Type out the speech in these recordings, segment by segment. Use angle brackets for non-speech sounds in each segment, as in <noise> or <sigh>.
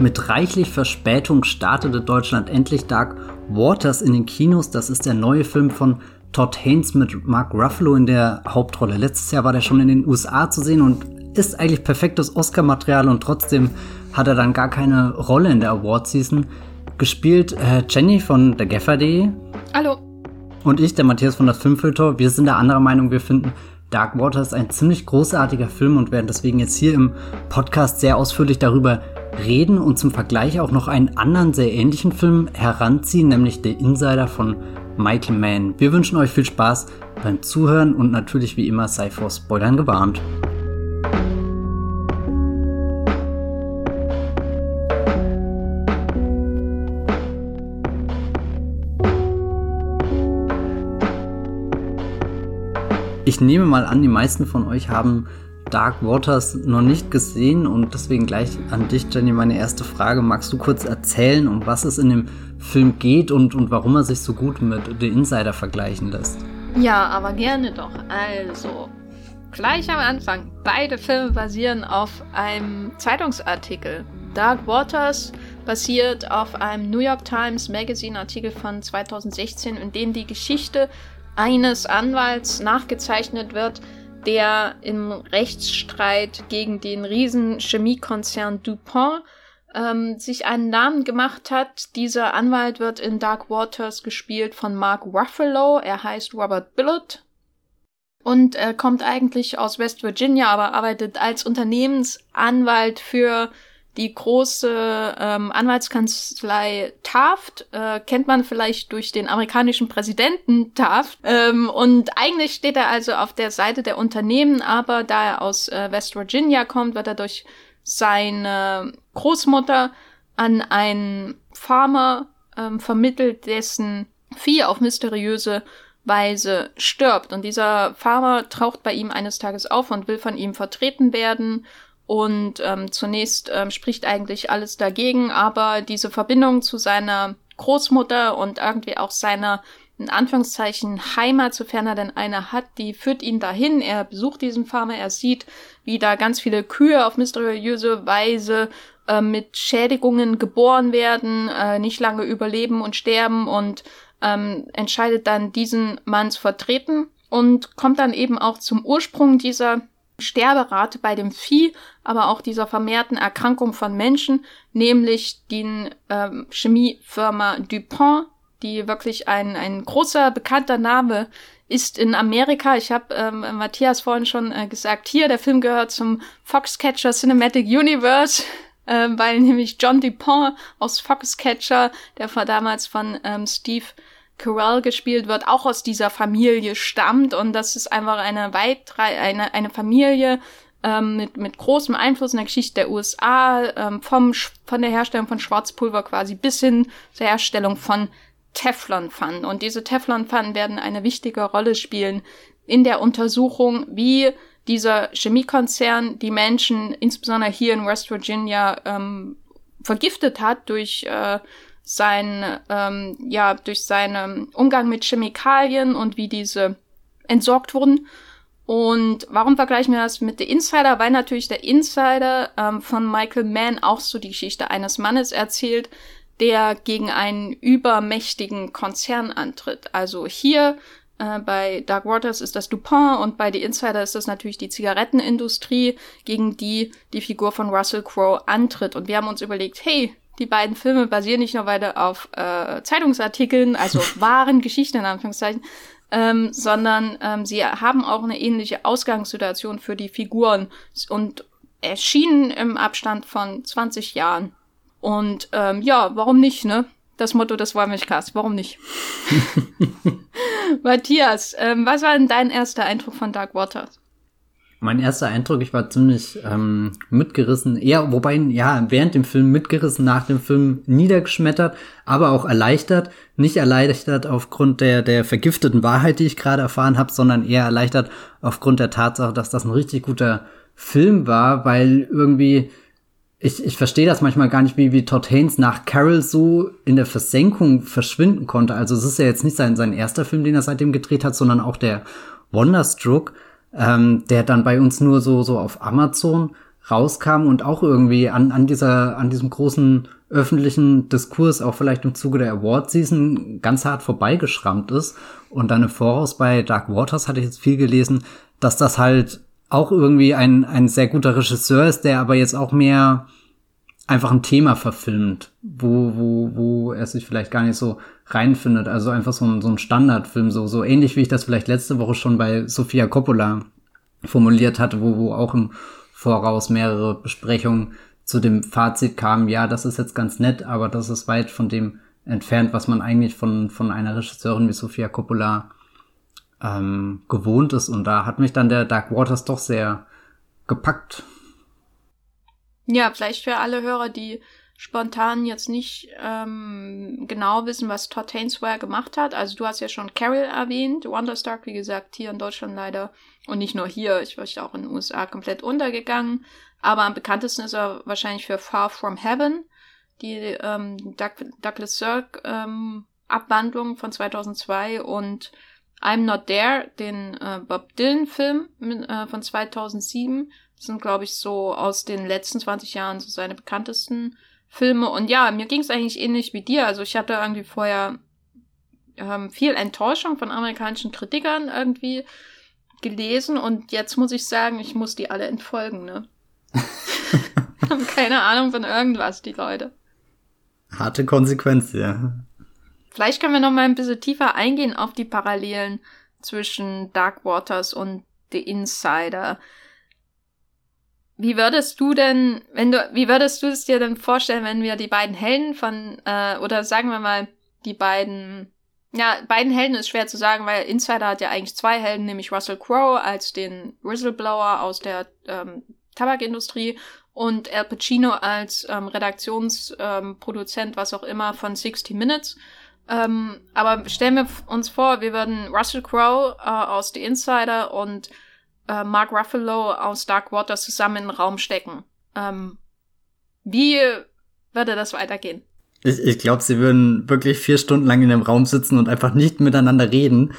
Mit reichlich Verspätung startete Deutschland endlich Dark Waters in den Kinos. Das ist der neue Film von Todd Haynes mit Mark Ruffalo in der Hauptrolle. Letztes Jahr war der schon in den USA zu sehen und ist eigentlich perfektes Oscar-Material und trotzdem hat er dann gar keine Rolle in der Award-Season. Gespielt äh, Jenny von der Gaffer.de. Hallo. Und ich, der Matthias von das Filmfilter. Wir sind der anderer Meinung, wir finden Dark Water ist ein ziemlich großartiger Film und werden deswegen jetzt hier im Podcast sehr ausführlich darüber reden und zum Vergleich auch noch einen anderen sehr ähnlichen Film heranziehen, nämlich The Insider von Michael Mann. Wir wünschen euch viel Spaß beim Zuhören und natürlich wie immer sei vor Spoilern gewarnt. Ich nehme mal an, die meisten von euch haben Dark Waters noch nicht gesehen und deswegen gleich an dich, Jenny, meine erste Frage. Magst du kurz erzählen, um was es in dem Film geht und, und warum er sich so gut mit The Insider vergleichen lässt? Ja, aber gerne doch. Also, gleich am Anfang. Beide Filme basieren auf einem Zeitungsartikel. Dark Waters basiert auf einem New York Times Magazine Artikel von 2016, in dem die Geschichte eines Anwalts nachgezeichnet wird, der im Rechtsstreit gegen den riesen Chemiekonzern DuPont ähm, sich einen Namen gemacht hat. Dieser Anwalt wird in Dark Waters gespielt von Mark Ruffalo. Er heißt Robert Billot und äh, kommt eigentlich aus West Virginia, aber arbeitet als Unternehmensanwalt für die große ähm, Anwaltskanzlei Taft äh, kennt man vielleicht durch den amerikanischen Präsidenten Taft. Ähm, und eigentlich steht er also auf der Seite der Unternehmen, aber da er aus äh, West Virginia kommt, wird er durch seine Großmutter an einen Farmer ähm, vermittelt, dessen Vieh auf mysteriöse Weise stirbt. Und dieser Farmer taucht bei ihm eines Tages auf und will von ihm vertreten werden und ähm, zunächst ähm, spricht eigentlich alles dagegen, aber diese Verbindung zu seiner Großmutter und irgendwie auch seiner in Anführungszeichen Heimat, sofern er denn eine hat, die führt ihn dahin. Er besucht diesen Farmer, er sieht, wie da ganz viele Kühe auf mysteriöse Weise äh, mit Schädigungen geboren werden, äh, nicht lange überleben und sterben und ähm, entscheidet dann, diesen Mann zu vertreten und kommt dann eben auch zum Ursprung dieser Sterberate bei dem Vieh, aber auch dieser vermehrten Erkrankung von Menschen, nämlich den ähm, Chemiefirma DuPont, die wirklich ein, ein großer, bekannter Name ist in Amerika. Ich habe ähm, Matthias vorhin schon äh, gesagt, hier, der Film gehört zum Foxcatcher Cinematic Universe, <laughs> äh, weil nämlich John DuPont aus Foxcatcher, der war damals von ähm, Steve Carell gespielt wird, auch aus dieser Familie stammt und das ist einfach eine weitere, eine, eine Familie ähm, mit, mit großem Einfluss in der Geschichte der USA, ähm, vom, von der Herstellung von Schwarzpulver quasi bis hin zur Herstellung von Teflonpfannen. Und diese Teflonpfannen werden eine wichtige Rolle spielen in der Untersuchung, wie dieser Chemiekonzern die Menschen, insbesondere hier in West Virginia, ähm, vergiftet hat durch äh, sein, ähm, ja, durch seinen Umgang mit Chemikalien und wie diese entsorgt wurden. Und warum vergleichen wir das mit The Insider? Weil natürlich der Insider ähm, von Michael Mann auch so die Geschichte eines Mannes erzählt, der gegen einen übermächtigen Konzern antritt. Also hier äh, bei Dark Waters ist das DuPont und bei The Insider ist das natürlich die Zigarettenindustrie, gegen die die Figur von Russell Crowe antritt. Und wir haben uns überlegt, hey, die beiden Filme basieren nicht nur weiter auf äh, Zeitungsartikeln, also <laughs> wahren Geschichten in Anführungszeichen, ähm, sondern ähm, sie haben auch eine ähnliche Ausgangssituation für die Figuren und erschienen im Abstand von 20 Jahren. Und ähm, ja, warum nicht, ne? Das Motto des Wollmilchcasts, warum nicht? <laughs> <laughs> Matthias, ähm, was war denn dein erster Eindruck von Dark Waters? Mein erster Eindruck, ich war ziemlich ähm, mitgerissen, eher, wobei, ja, während dem Film mitgerissen, nach dem Film niedergeschmettert, aber auch erleichtert. Nicht erleichtert aufgrund der, der vergifteten Wahrheit, die ich gerade erfahren habe, sondern eher erleichtert aufgrund der Tatsache, dass das ein richtig guter Film war, weil irgendwie, ich, ich verstehe das manchmal gar nicht, wie, wie Todd Haynes nach Carol so in der Versenkung verschwinden konnte. Also es ist ja jetzt nicht sein, sein erster Film, den er seitdem gedreht hat, sondern auch der Wonderstruck ähm, der dann bei uns nur so, so auf Amazon rauskam und auch irgendwie an, an dieser, an diesem großen öffentlichen Diskurs, auch vielleicht im Zuge der Award Season, ganz hart vorbeigeschrammt ist. Und dann im Voraus bei Dark Waters hatte ich jetzt viel gelesen, dass das halt auch irgendwie ein, ein sehr guter Regisseur ist, der aber jetzt auch mehr einfach ein Thema verfilmt, wo, wo, wo er sich vielleicht gar nicht so reinfindet. Also einfach so ein, so ein Standardfilm, so, so ähnlich wie ich das vielleicht letzte Woche schon bei Sofia Coppola formuliert hatte, wo, wo auch im Voraus mehrere Besprechungen zu dem Fazit kamen, ja, das ist jetzt ganz nett, aber das ist weit von dem entfernt, was man eigentlich von, von einer Regisseurin wie Sofia Coppola ähm, gewohnt ist. Und da hat mich dann der Dark Waters doch sehr gepackt. Ja, vielleicht für alle Hörer, die spontan jetzt nicht ähm, genau wissen, was Todd Hainsware gemacht hat. Also du hast ja schon Carol erwähnt, Wonderstark, wie gesagt, hier in Deutschland leider. Und nicht nur hier, ich war auch in den USA komplett untergegangen. Aber am bekanntesten ist er wahrscheinlich für Far From Heaven, die ähm, Doug Douglas Sirk ähm, Abwandlung von 2002 und I'm Not There, den äh, Bob Dylan-Film äh, von 2007. Sind, glaube ich, so aus den letzten 20 Jahren so seine bekanntesten Filme. Und ja, mir ging es eigentlich ähnlich wie dir. Also ich hatte irgendwie vorher ähm, viel Enttäuschung von amerikanischen Kritikern irgendwie gelesen und jetzt muss ich sagen, ich muss die alle entfolgen, ne? <laughs> haben keine Ahnung von irgendwas, die Leute. Harte Konsequenz, ja. Vielleicht können wir noch mal ein bisschen tiefer eingehen auf die Parallelen zwischen Dark Waters und The Insider. Wie würdest du denn, wenn du, wie würdest du es dir denn vorstellen, wenn wir die beiden Helden von, äh, oder sagen wir mal, die beiden, ja, beiden Helden ist schwer zu sagen, weil Insider hat ja eigentlich zwei Helden, nämlich Russell Crowe als den Whistleblower aus der ähm, Tabakindustrie und Al Pacino als ähm, Redaktionsproduzent, ähm, was auch immer, von 60 Minutes. Ähm, aber stellen wir uns vor, wir würden Russell Crowe äh, aus The Insider und äh, Mark Ruffalo aus Dark Waters zusammen den Raum stecken. Ähm, wie würde das weitergehen? Ich, ich glaube, sie würden wirklich vier Stunden lang in dem Raum sitzen und einfach nicht miteinander reden,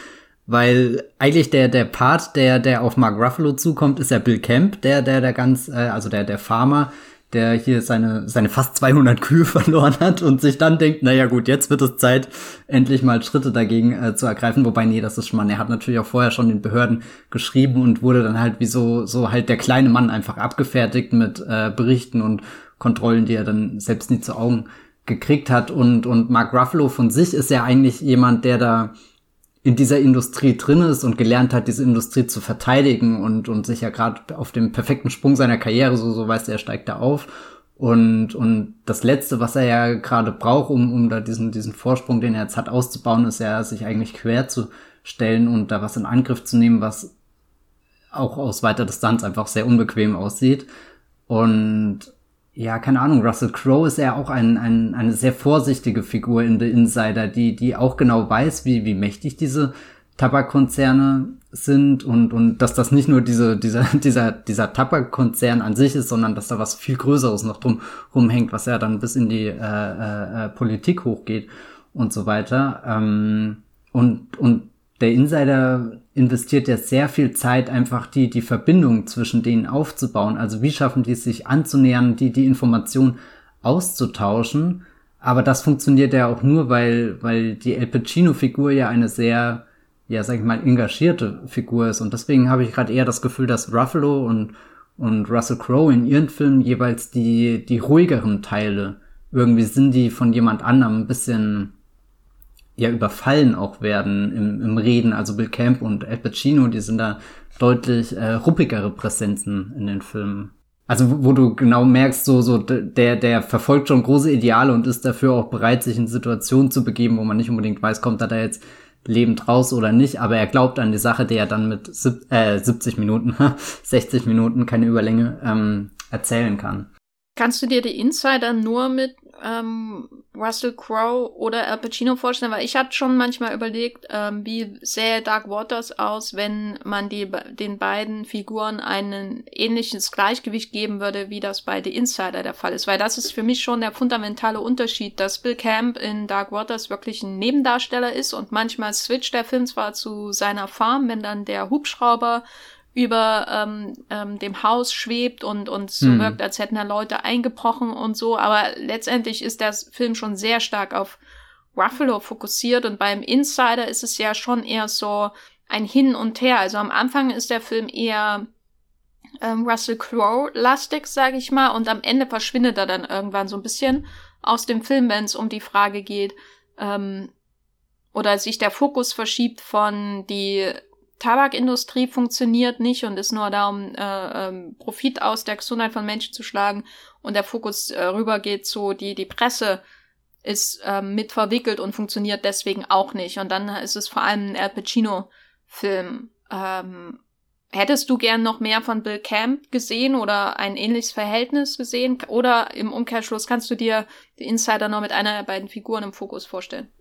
weil eigentlich der der Part, der der auf Mark Ruffalo zukommt, ist ja Bill Camp, der der der ganz, äh, also der der Farmer, der hier seine, seine fast 200 Kühe <laughs> verloren hat und sich dann denkt, naja gut, jetzt wird es Zeit, endlich mal Schritte dagegen äh, zu ergreifen. Wobei, nee, das ist schon mal, er hat natürlich auch vorher schon den Behörden geschrieben und wurde dann halt wie so, so halt der kleine Mann einfach abgefertigt mit äh, Berichten und Kontrollen, die er dann selbst nie zu Augen gekriegt hat. Und, und Mark Ruffalo von sich ist ja eigentlich jemand, der da in dieser Industrie drin ist und gelernt hat, diese Industrie zu verteidigen und, und sich ja gerade auf dem perfekten Sprung seiner Karriere, so, so weiß er, er steigt da auf. Und, und das Letzte, was er ja gerade braucht, um, um da diesen, diesen Vorsprung, den er jetzt hat, auszubauen, ist ja, sich eigentlich quer zu stellen und da was in Angriff zu nehmen, was auch aus weiter Distanz einfach sehr unbequem aussieht. Und ja, keine Ahnung, Russell Crowe ist ja auch ein, ein, eine sehr vorsichtige Figur in The Insider, die, die auch genau weiß, wie, wie mächtig diese Tabakkonzerne sind und, und dass das nicht nur diese, dieser, <laughs> dieser, dieser Tabakkonzern an sich ist, sondern dass da was viel Größeres noch drum rumhängt, was ja dann bis in die äh, äh, äh Politik hochgeht und so weiter. Ähm, und, und der Insider investiert ja sehr viel Zeit, einfach die, die Verbindung zwischen denen aufzubauen. Also wie schaffen die es sich anzunähern, die, die Information auszutauschen. Aber das funktioniert ja auch nur, weil, weil die El Pacino-Figur ja eine sehr, ja, sag ich mal, engagierte Figur ist. Und deswegen habe ich gerade eher das Gefühl, dass Ruffalo und, und Russell Crowe in ihren Filmen jeweils die, die ruhigeren Teile irgendwie sind, die von jemand anderem ein bisschen ja überfallen auch werden im, im Reden. Also Bill Camp und Al Pacino, die sind da deutlich äh, ruppigere Präsenzen in den Filmen. Also wo, wo du genau merkst, so so der der verfolgt schon große Ideale und ist dafür auch bereit, sich in Situationen zu begeben, wo man nicht unbedingt weiß, kommt er da jetzt lebend raus oder nicht, aber er glaubt an die Sache, die er dann mit sieb, äh, 70 Minuten, <laughs> 60 Minuten, keine Überlänge, ähm, erzählen kann. Kannst du dir die Insider nur mit ähm, Russell Crowe oder Al Pacino vorstellen, weil ich hatte schon manchmal überlegt, ähm, wie sähe Dark Waters aus, wenn man die, den beiden Figuren ein ähnliches Gleichgewicht geben würde, wie das bei The Insider der Fall ist. Weil das ist für mich schon der fundamentale Unterschied, dass Bill Camp in Dark Waters wirklich ein Nebendarsteller ist und manchmal switcht der Film zwar zu seiner Farm, wenn dann der Hubschrauber über ähm, ähm, dem Haus schwebt und, und so hm. wirkt, als hätten da Leute eingebrochen und so. Aber letztendlich ist der Film schon sehr stark auf Ruffalo fokussiert und beim Insider ist es ja schon eher so ein Hin und Her. Also am Anfang ist der Film eher ähm, Russell Crowe-lastig, sage ich mal, und am Ende verschwindet er dann irgendwann so ein bisschen aus dem Film, wenn es um die Frage geht, ähm, oder sich der Fokus verschiebt von die Tabakindustrie funktioniert nicht und ist nur da, um äh, ähm, Profit aus der Gesundheit von Menschen zu schlagen und der Fokus äh, rübergeht zu die die Presse ist ähm, mit verwickelt und funktioniert deswegen auch nicht und dann ist es vor allem ein Al Pacino Film. Ähm, hättest du gern noch mehr von Bill Camp gesehen oder ein ähnliches Verhältnis gesehen oder im Umkehrschluss kannst du dir die Insider noch mit einer der beiden Figuren im Fokus vorstellen?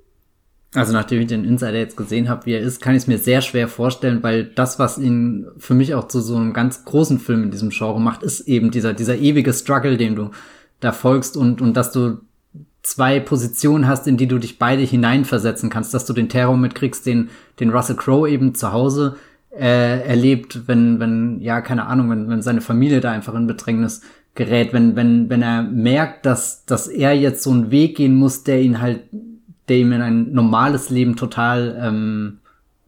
Also nachdem ich den Insider jetzt gesehen habe, wie er ist, kann ich es mir sehr schwer vorstellen, weil das, was ihn für mich auch zu so einem ganz großen Film in diesem Genre macht, ist eben dieser, dieser ewige Struggle, dem du da folgst und, und dass du zwei Positionen hast, in die du dich beide hineinversetzen kannst, dass du den Terror mitkriegst, den, den Russell Crowe eben zu Hause äh, erlebt, wenn, wenn, ja, keine Ahnung, wenn, wenn seine Familie da einfach in Bedrängnis gerät, wenn, wenn, wenn er merkt, dass, dass er jetzt so einen Weg gehen muss, der ihn halt der ihm ein normales Leben total ähm,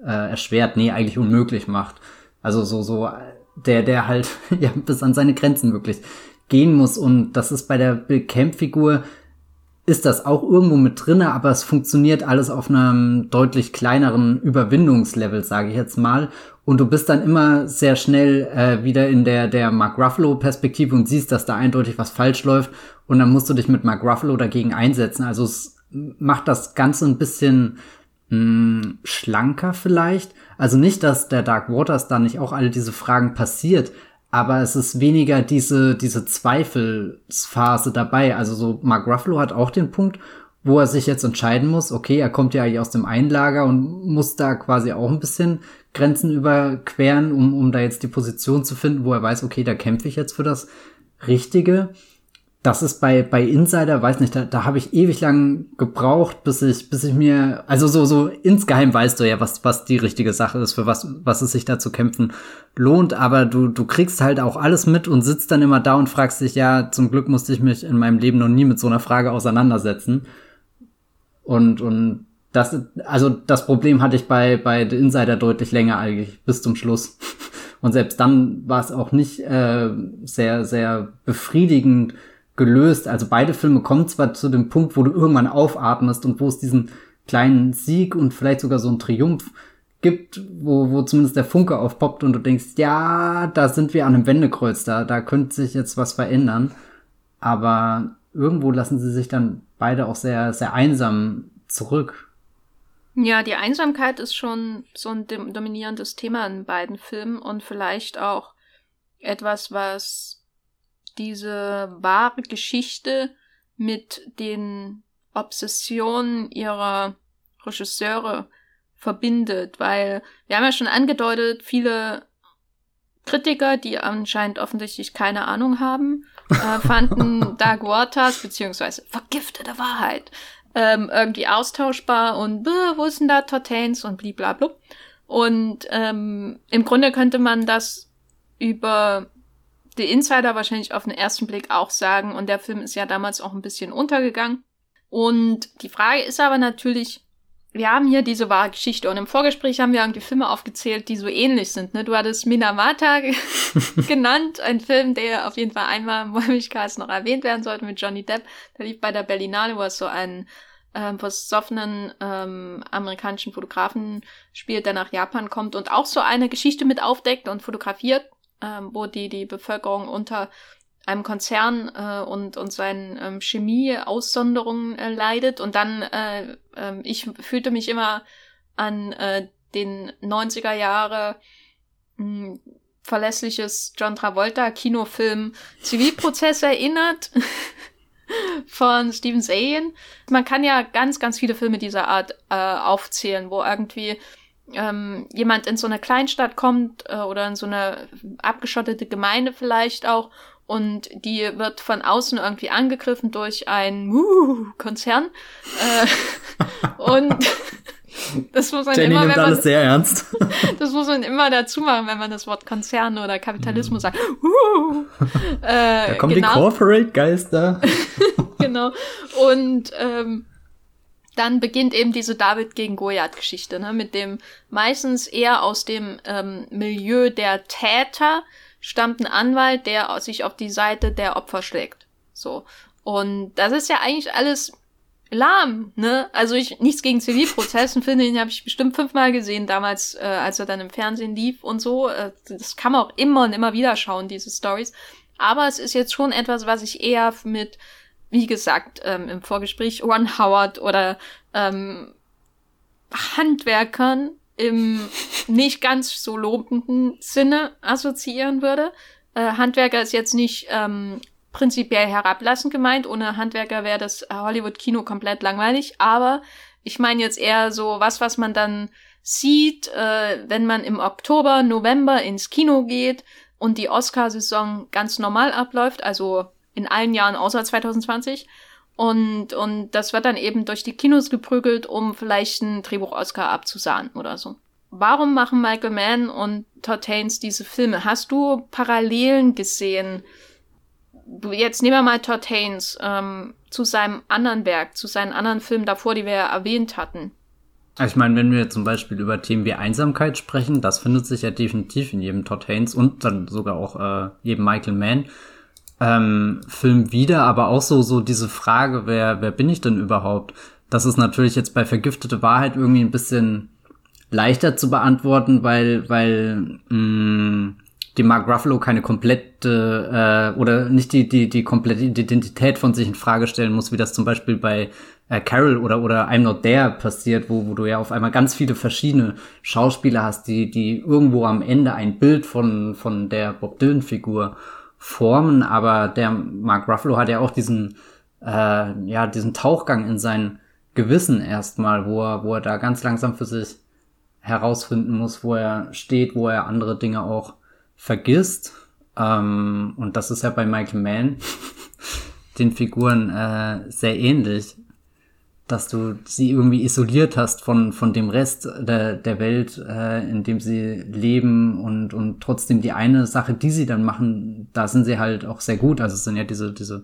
äh, erschwert, nee, eigentlich unmöglich macht. Also so, so, der, der halt <laughs> ja bis an seine Grenzen wirklich gehen muss. Und das ist bei der Bill Camp-Figur, ist das auch irgendwo mit drinne, aber es funktioniert alles auf einem deutlich kleineren Überwindungslevel, sage ich jetzt mal. Und du bist dann immer sehr schnell äh, wieder in der, der Mark Ruffalo-Perspektive und siehst, dass da eindeutig was falsch läuft. Und dann musst du dich mit Mark Ruffalo dagegen einsetzen. Also es macht das Ganze ein bisschen mh, hm, schlanker vielleicht. Also nicht, dass der Dark Waters da nicht auch alle diese Fragen passiert, aber es ist weniger diese, diese Zweifelsphase dabei. Also so Mark Ruffalo hat auch den Punkt, wo er sich jetzt entscheiden muss, okay, er kommt ja eigentlich aus dem Einlager und muss da quasi auch ein bisschen Grenzen überqueren, um, um da jetzt die Position zu finden, wo er weiß, okay, da kämpfe ich jetzt für das Richtige das ist bei, bei Insider, weiß nicht, da, da habe ich ewig lang gebraucht, bis ich, bis ich mir, also so, so insgeheim weißt du ja, was, was die richtige Sache ist, für was, was es sich da zu kämpfen lohnt, aber du, du kriegst halt auch alles mit und sitzt dann immer da und fragst dich, ja, zum Glück musste ich mich in meinem Leben noch nie mit so einer Frage auseinandersetzen. Und, und das, also das Problem hatte ich bei, bei The Insider deutlich länger eigentlich, bis zum Schluss. <laughs> Und selbst dann war es auch nicht äh, sehr, sehr befriedigend, gelöst. Also beide Filme kommen zwar zu dem Punkt, wo du irgendwann aufatmest und wo es diesen kleinen Sieg und vielleicht sogar so einen Triumph gibt, wo, wo zumindest der Funke aufpoppt und du denkst, ja, da sind wir an einem Wendekreuz, da, da könnte sich jetzt was verändern. Aber irgendwo lassen sie sich dann beide auch sehr, sehr einsam zurück. Ja, die Einsamkeit ist schon so ein dominierendes Thema in beiden Filmen und vielleicht auch etwas, was diese wahre Geschichte mit den Obsessionen ihrer Regisseure verbindet, weil wir haben ja schon angedeutet, viele Kritiker, die anscheinend offensichtlich keine Ahnung haben, äh, <laughs> fanden Dark Waters beziehungsweise vergiftete Wahrheit ähm, irgendwie austauschbar und wo ist denn da Tortains und blablabla. Und ähm, im Grunde könnte man das über die Insider wahrscheinlich auf den ersten Blick auch sagen. Und der Film ist ja damals auch ein bisschen untergegangen. Und die Frage ist aber natürlich, wir haben hier diese wahre Geschichte und im Vorgespräch haben wir irgendwie Filme aufgezählt, die so ähnlich sind. Ne? Du hattest Minamata <laughs> genannt, ein Film, der auf jeden Fall einmal im Wollmilchcast noch erwähnt werden sollte mit Johnny Depp. Der lief bei der Berlinale, wo es so einen ähm, versoffenen ähm, amerikanischen Fotografen spielt, der nach Japan kommt und auch so eine Geschichte mit aufdeckt und fotografiert ähm, wo die, die Bevölkerung unter einem Konzern äh, und, und seinen ähm, Chemie-Aussonderungen äh, leidet. Und dann, äh, äh, ich fühlte mich immer an äh, den 90er Jahre mh, hm, verlässliches John Travolta Kinofilm Zivilprozess erinnert <laughs> von Steven Zayen. Man kann ja ganz, ganz viele Filme dieser Art äh, aufzählen, wo irgendwie ähm, jemand in so eine Kleinstadt kommt äh, oder in so eine abgeschottete Gemeinde vielleicht auch und die wird von außen irgendwie angegriffen durch einen uh, Konzern äh, <laughs> und Das muss man Jenny immer, nimmt man, alles sehr ernst. <laughs> Das muss man immer dazu machen, wenn man das Wort Konzern oder Kapitalismus sagt. Uh, <laughs> äh, da kommen genau. die Corporate-Geister. genau. Und ähm, dann beginnt eben diese David gegen Goliath-Geschichte, ne, mit dem meistens eher aus dem ähm, Milieu der Täter stammt ein Anwalt, der sich auf die Seite der Opfer schlägt. So. Und das ist ja eigentlich alles lahm, ne? Also ich nichts gegen Zivilprozessen finde, den habe ich bestimmt fünfmal gesehen damals, äh, als er dann im Fernsehen lief und so. Äh, das kann man auch immer und immer wieder schauen, diese Stories. Aber es ist jetzt schon etwas, was ich eher mit, wie gesagt, ähm, im Vorgespräch Ron Howard oder ähm, Handwerkern im <laughs> nicht ganz so lobenden Sinne assoziieren würde. Äh, Handwerker ist jetzt nicht ähm, prinzipiell herablassend gemeint. Ohne Handwerker wäre das Hollywood-Kino komplett langweilig. Aber ich meine jetzt eher so was, was man dann sieht, äh, wenn man im Oktober, November ins Kino geht und die Oscar-Saison ganz normal abläuft, also in allen Jahren außer 2020. Und, und das wird dann eben durch die Kinos geprügelt, um vielleicht einen Drehbuch-Oscar abzusahnen oder so. Warum machen Michael Mann und Todd Haynes diese Filme? Hast du Parallelen gesehen? Jetzt nehmen wir mal Todd Haynes ähm, zu seinem anderen Werk, zu seinen anderen Filmen davor, die wir ja erwähnt hatten. Ich meine, wenn wir zum Beispiel über Themen wie Einsamkeit sprechen, das findet sich ja definitiv in jedem Todd Haynes und dann sogar auch äh, jedem Michael Mann ähm, Film wieder, aber auch so, so diese Frage, wer, wer bin ich denn überhaupt? Das ist natürlich jetzt bei Vergiftete Wahrheit irgendwie ein bisschen leichter zu beantworten, weil, weil mh, mm, die Mark Ruffalo keine komplette äh, oder nicht die, die, die komplette Identität von sich in Frage stellen muss, wie das zum Beispiel bei äh, Carol oder, oder I'm Not There passiert, wo, wo du ja auf einmal ganz viele verschiedene Schauspieler hast, die, die irgendwo am Ende ein Bild von, von der Bob Dylan-Figur formen, aber der Mark Ruffalo hat ja auch diesen, äh, ja, diesen Tauchgang in sein Gewissen erstmal, wo er, wo er da ganz langsam für sich herausfinden muss, wo er steht, wo er andere Dinge auch vergisst. Ähm, und das ist ja bei Michael Mann <laughs> den Figuren äh, sehr ähnlich dass du sie irgendwie isoliert hast von, von dem Rest der, der Welt, äh, in dem sie leben und, und trotzdem die eine Sache, die sie dann machen, da sind sie halt auch sehr gut. Also es sind ja diese, diese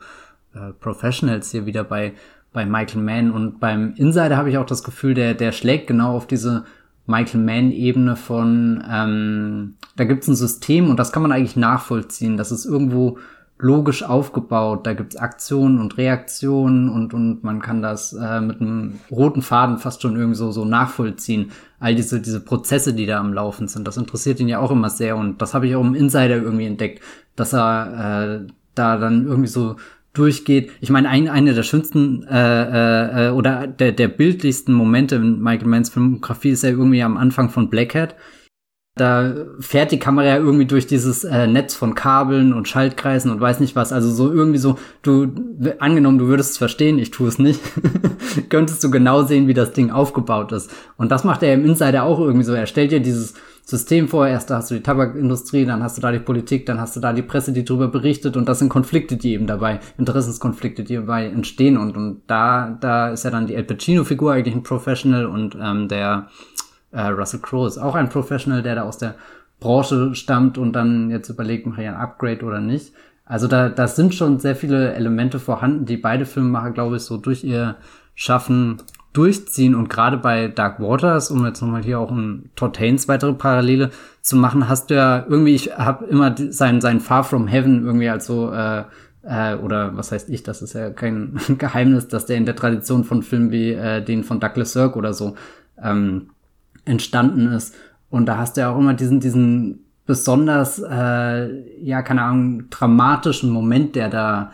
äh, Professionals hier wieder bei, bei Michael Mann und beim Insider habe ich auch das Gefühl, der, der schlägt genau auf diese Michael Mann-Ebene von, ähm, da gibt's ein System und das kann man eigentlich nachvollziehen. Das ist irgendwo logisch aufgebaut. Da gibt's Aktionen und Reaktionen und, und man kann das äh, mit einem roten Faden fast schon irgendwie so, so nachvollziehen. All diese, diese Prozesse, die da am Laufen sind. Das interessiert ihn ja auch immer sehr und das habe ich auch im Insider irgendwie entdeckt, dass er äh, da dann irgendwie so durchgeht. Ich meine, ein, eine der schönsten äh, äh, oder der, der bildlichsten Momente in Michael Manns Filmografie ist ja irgendwie am Anfang von Blackhead da fährt die Kamera ja irgendwie durch dieses äh, Netz von Kabeln und Schaltkreisen und weiß nicht was. Also so irgendwie so, du, angenommen, du würdest es verstehen, ich tue es nicht, <laughs> könntest du genau sehen, wie das Ding aufgebaut ist. Und das macht er im Insider auch irgendwie so. Er stellt dir dieses System vor, erst da hast du die Tabakindustrie, dann hast du da die Politik, dann hast du da die Presse, die darüber berichtet und das sind Konflikte, die eben dabei, Interessenskonflikte, die dabei entstehen und, und da, da ist ja dann die El Pacino-Figur eigentlich ein Professional und ähm, der äh, Russell Crowe ist auch ein Professional, der da aus der Branche stammt und dann jetzt überlegt, mache ich ein Upgrade oder nicht. Also da, da sind schon sehr viele Elemente vorhanden, die beide Filmemacher, glaube ich, so durch ihr Schaffen durchziehen. Und gerade bei Dark Waters, um jetzt nochmal hier auch ein Todd Haynes weitere Parallele zu machen, hast du ja irgendwie, ich habe immer sein, sein Far From Heaven irgendwie als so, äh, äh, oder was heißt ich, das ist ja kein <laughs> Geheimnis, dass der in der Tradition von Filmen wie äh, den von Douglas Sirk oder so ähm, entstanden ist. Und da hast du ja auch immer diesen, diesen besonders, äh, ja, keine Ahnung, dramatischen Moment, der da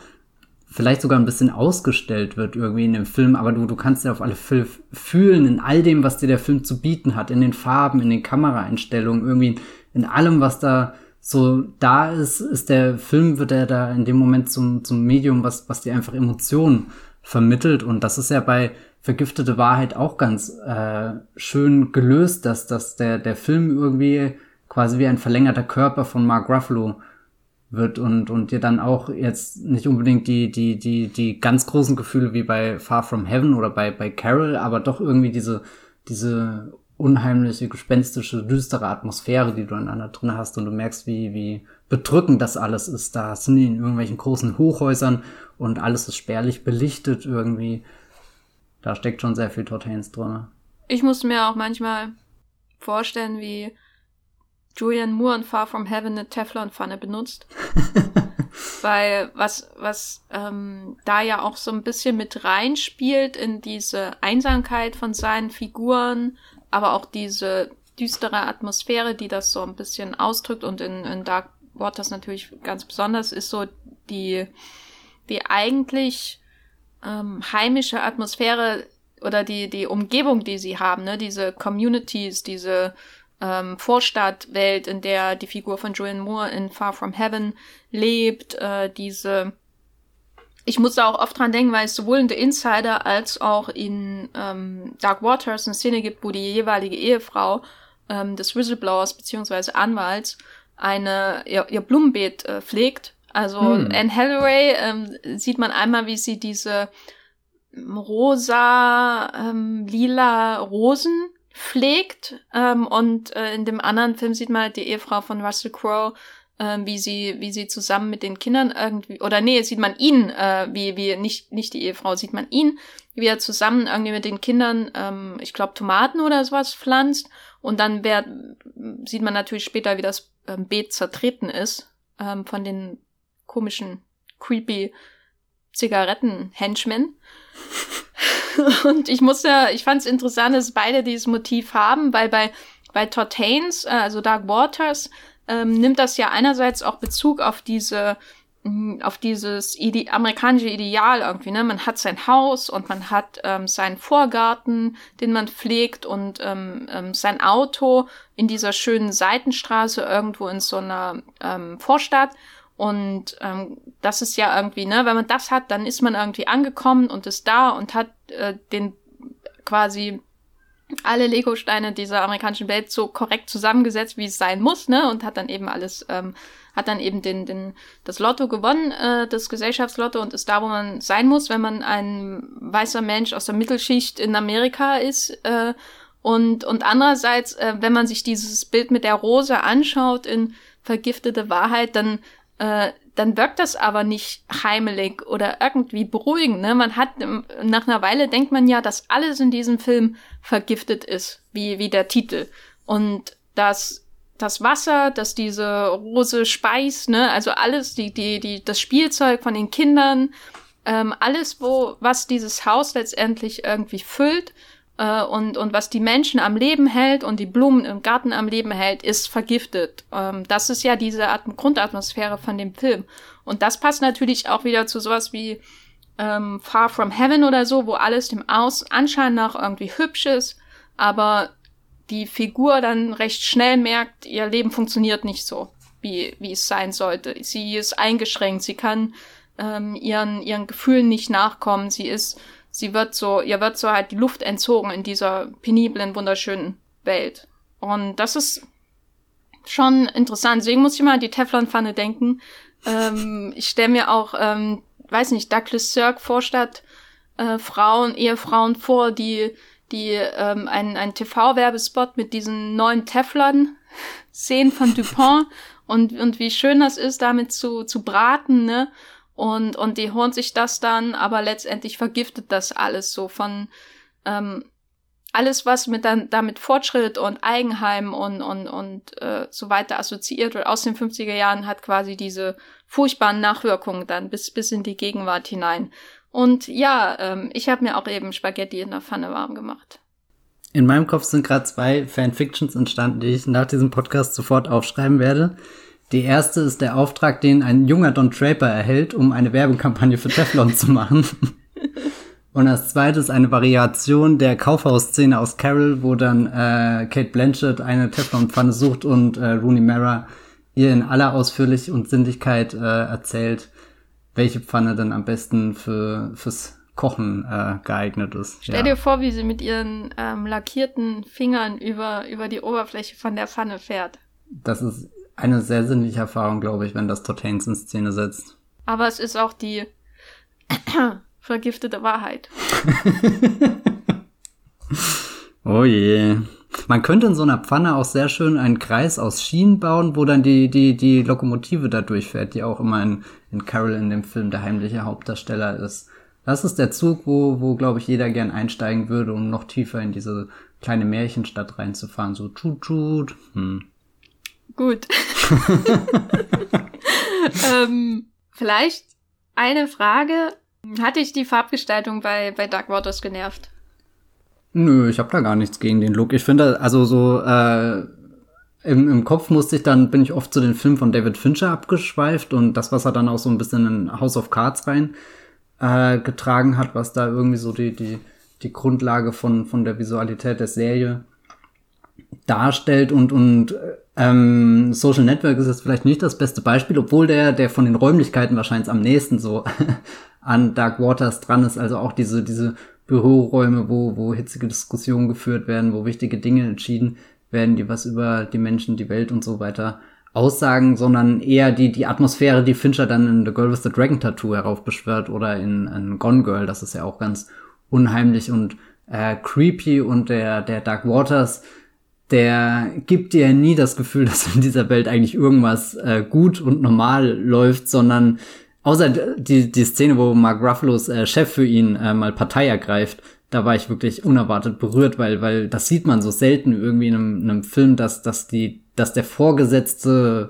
vielleicht sogar ein bisschen ausgestellt wird irgendwie in dem Film, aber du, du kannst ja auf alle Fälle fühlen in all dem, was dir der Film zu bieten hat, in den Farben, in den Kameraeinstellungen, irgendwie in allem, was da so da ist, ist der Film, wird er da in dem Moment zum, zum Medium, was, was dir einfach Emotionen vermittelt. Und das ist ja bei vergiftete Wahrheit auch ganz äh, schön gelöst, dass, dass der, der Film irgendwie quasi wie ein verlängerter Körper von Mark Ruffalo wird und, und dir dann auch jetzt nicht unbedingt die, die, die, die ganz großen Gefühle wie bei Far From Heaven oder bei, bei Carol, aber doch irgendwie diese, diese unheimliche, gespenstische, düstere Atmosphäre, die du dann da drin hast und du merkst, wie, wie bedrückend das alles ist. Da sind die in irgendwelchen großen Hochhäusern und alles ist spärlich belichtet irgendwie. Da steckt schon sehr viel Todd Haynes drin. Ich muss mir auch manchmal vorstellen, wie Julian Moore in Far From Heaven eine Teflonpfanne benutzt. <laughs> Weil was, was ähm, da ja auch so ein bisschen mit reinspielt in diese Einsamkeit von seinen Figuren, aber auch diese düstere Atmosphäre, die das so ein bisschen ausdrückt und in, in Dark Waters natürlich ganz besonders, ist so die, die eigentlich ähm, heimische Atmosphäre oder die, die Umgebung, die sie haben, ne, diese Communities, diese ähm, Vorstadtwelt, in der die Figur von Julian Moore in Far From Heaven lebt, äh, diese ich musste auch oft dran denken, weil es sowohl in The Insider als auch in ähm, Dark Waters eine Szene gibt, wo die jeweilige Ehefrau ähm, des Whistleblowers beziehungsweise Anwalts eine ihr, ihr Blumenbeet äh, pflegt. Also hm. Anne Hathaway ähm, sieht man einmal, wie sie diese rosa, ähm, lila Rosen pflegt. Ähm, und äh, in dem anderen Film sieht man halt die Ehefrau von Russell Crowe, äh, wie sie, wie sie zusammen mit den Kindern irgendwie, oder nee, sieht man ihn, äh, wie, wie, nicht, nicht die Ehefrau, sieht man ihn, wie er zusammen irgendwie mit den Kindern, ähm, ich glaube, Tomaten oder sowas pflanzt. Und dann wär, sieht man natürlich später, wie das ähm, Beet zertreten ist ähm, von den komischen, creepy Zigaretten-Henchmen. <laughs> und ich muss ja, ich fand es interessant, dass beide dieses Motiv haben, weil bei, bei Todd Haynes, äh, also Dark Waters, ähm, nimmt das ja einerseits auch Bezug auf diese mm, auf dieses Ide amerikanische Ideal irgendwie, ne? Man hat sein Haus und man hat ähm, seinen Vorgarten, den man pflegt und ähm, ähm, sein Auto in dieser schönen Seitenstraße irgendwo in so einer ähm, Vorstadt und ähm, das ist ja irgendwie, ne, wenn man das hat, dann ist man irgendwie angekommen und ist da und hat äh, den quasi alle Lego-Steine dieser amerikanischen Welt so korrekt zusammengesetzt, wie es sein muss, ne? Und hat dann eben alles, ähm, hat dann eben den, den, das Lotto gewonnen, äh, das Gesellschaftslotto und ist da, wo man sein muss, wenn man ein weißer Mensch aus der Mittelschicht in Amerika ist. Äh, und, und andererseits, äh, wenn man sich dieses Bild mit der Rose anschaut in Vergiftete Wahrheit, dann äh, dann wirkt das aber nicht heimelig oder irgendwie beruhigend. Ne? Man hat, nach einer Weile denkt man ja, dass alles in diesem Film vergiftet ist, wie, wie der Titel. Und dass das Wasser, dass diese Rose speist, ne, also alles, die, die, die, das Spielzeug von den Kindern, ähm, alles, wo, was dieses Haus letztendlich irgendwie füllt, äh, und, und was die Menschen am Leben hält und die Blumen im Garten am Leben hält, ist vergiftet. Ähm, das ist ja diese At Grundatmosphäre von dem Film. Und das passt natürlich auch wieder zu sowas wie ähm, Far From Heaven oder so, wo alles dem Aus Anschein nach irgendwie hübsch ist, aber die Figur dann recht schnell merkt, ihr Leben funktioniert nicht so, wie, wie es sein sollte. Sie ist eingeschränkt, sie kann ähm, ihren, ihren Gefühlen nicht nachkommen, sie ist sie wird so, ihr wird so halt die Luft entzogen in dieser peniblen, wunderschönen Welt. Und das ist schon interessant. Deswegen muss ich mal an die Teflonpfanne denken. Ähm, ich stelle mir auch, ähm, weiß nicht, Douglas Sirk Vorstadt äh, Frauen, Ehefrauen vor, die die ähm, einen, einen TV-Werbespot mit diesen neuen Teflon sehen von <laughs> Dupont und, und wie schön das ist, damit zu, zu braten, ne? Und, und die holen sich das dann, aber letztendlich vergiftet das alles so von ähm, alles, was mit dann damit Fortschritt und Eigenheim und, und, und äh, so weiter assoziiert wird aus den 50er Jahren, hat quasi diese furchtbaren Nachwirkungen dann bis, bis in die Gegenwart hinein. Und ja, ähm, ich habe mir auch eben Spaghetti in der Pfanne warm gemacht. In meinem Kopf sind gerade zwei Fanfictions entstanden, die ich nach diesem Podcast sofort aufschreiben werde. Die erste ist der Auftrag, den ein junger Don Draper erhält, um eine Werbekampagne für Teflon zu machen. <laughs> Und das zweite ist eine Variation der Kaufhausszene aus Carol, wo dann äh, Kate Blanchett eine Teflonpfanne sucht und äh, Rooney Mara ihr in aller Ausführlich und Sinnlichkeit äh, erzählt, welche Pfanne dann am besten für fürs Kochen äh, geeignet ist. Stell ja. dir vor, wie sie mit ihren ähm, lackierten Fingern über über die Oberfläche von der Pfanne fährt. Das ist eine sehr sinnliche Erfahrung, glaube ich, wenn das Todd Haynes in Szene setzt. Aber es ist auch die <coughs> vergiftete Wahrheit. <laughs> Oh je. Man könnte in so einer Pfanne auch sehr schön einen Kreis aus Schienen bauen, wo dann die, die, die Lokomotive da durchfährt, die auch immer in, in Carol in dem Film der heimliche Hauptdarsteller ist. Das ist der Zug, wo, wo glaube ich, jeder gern einsteigen würde, um noch tiefer in diese kleine Märchenstadt reinzufahren. So tschut tschut. Hm. Gut. <laughs> ähm, vielleicht eine Frage. Hatte ich die Farbgestaltung bei, bei Dark Waters genervt? Nö, ich habe da gar nichts gegen den Look. Ich finde, also so äh, im, im Kopf musste ich dann, bin ich oft zu den Filmen von David Fincher abgeschweift und das, was er dann auch so ein bisschen in House of Cards rein äh, getragen hat, was da irgendwie so die, die, die Grundlage von, von der Visualität der Serie darstellt und, und ähm, Social Network ist jetzt vielleicht nicht das beste Beispiel, obwohl der, der von den Räumlichkeiten wahrscheinlich am nächsten so <laughs> an Dark Waters dran ist, also auch diese, diese Büroräume, wo, wo hitzige Diskussionen geführt werden, wo wichtige Dinge entschieden werden, die was über die Menschen, die Welt und so weiter aussagen, sondern eher die, die Atmosphäre, die Fincher dann in The Girl with the Dragon Tattoo heraufbeschwört oder in, in Gone Girl, das ist ja auch ganz unheimlich und äh, creepy und der, der Dark Waters, der gibt dir nie das Gefühl, <laughs> dass in dieser Welt eigentlich irgendwas äh, gut und normal läuft, sondern außer die, die Szene, wo Mark Ruffalo's äh, Chef für ihn äh, mal Partei ergreift, da war ich wirklich unerwartet berührt, weil, weil das sieht man so selten irgendwie in einem, in einem Film, dass, dass die, dass der Vorgesetzte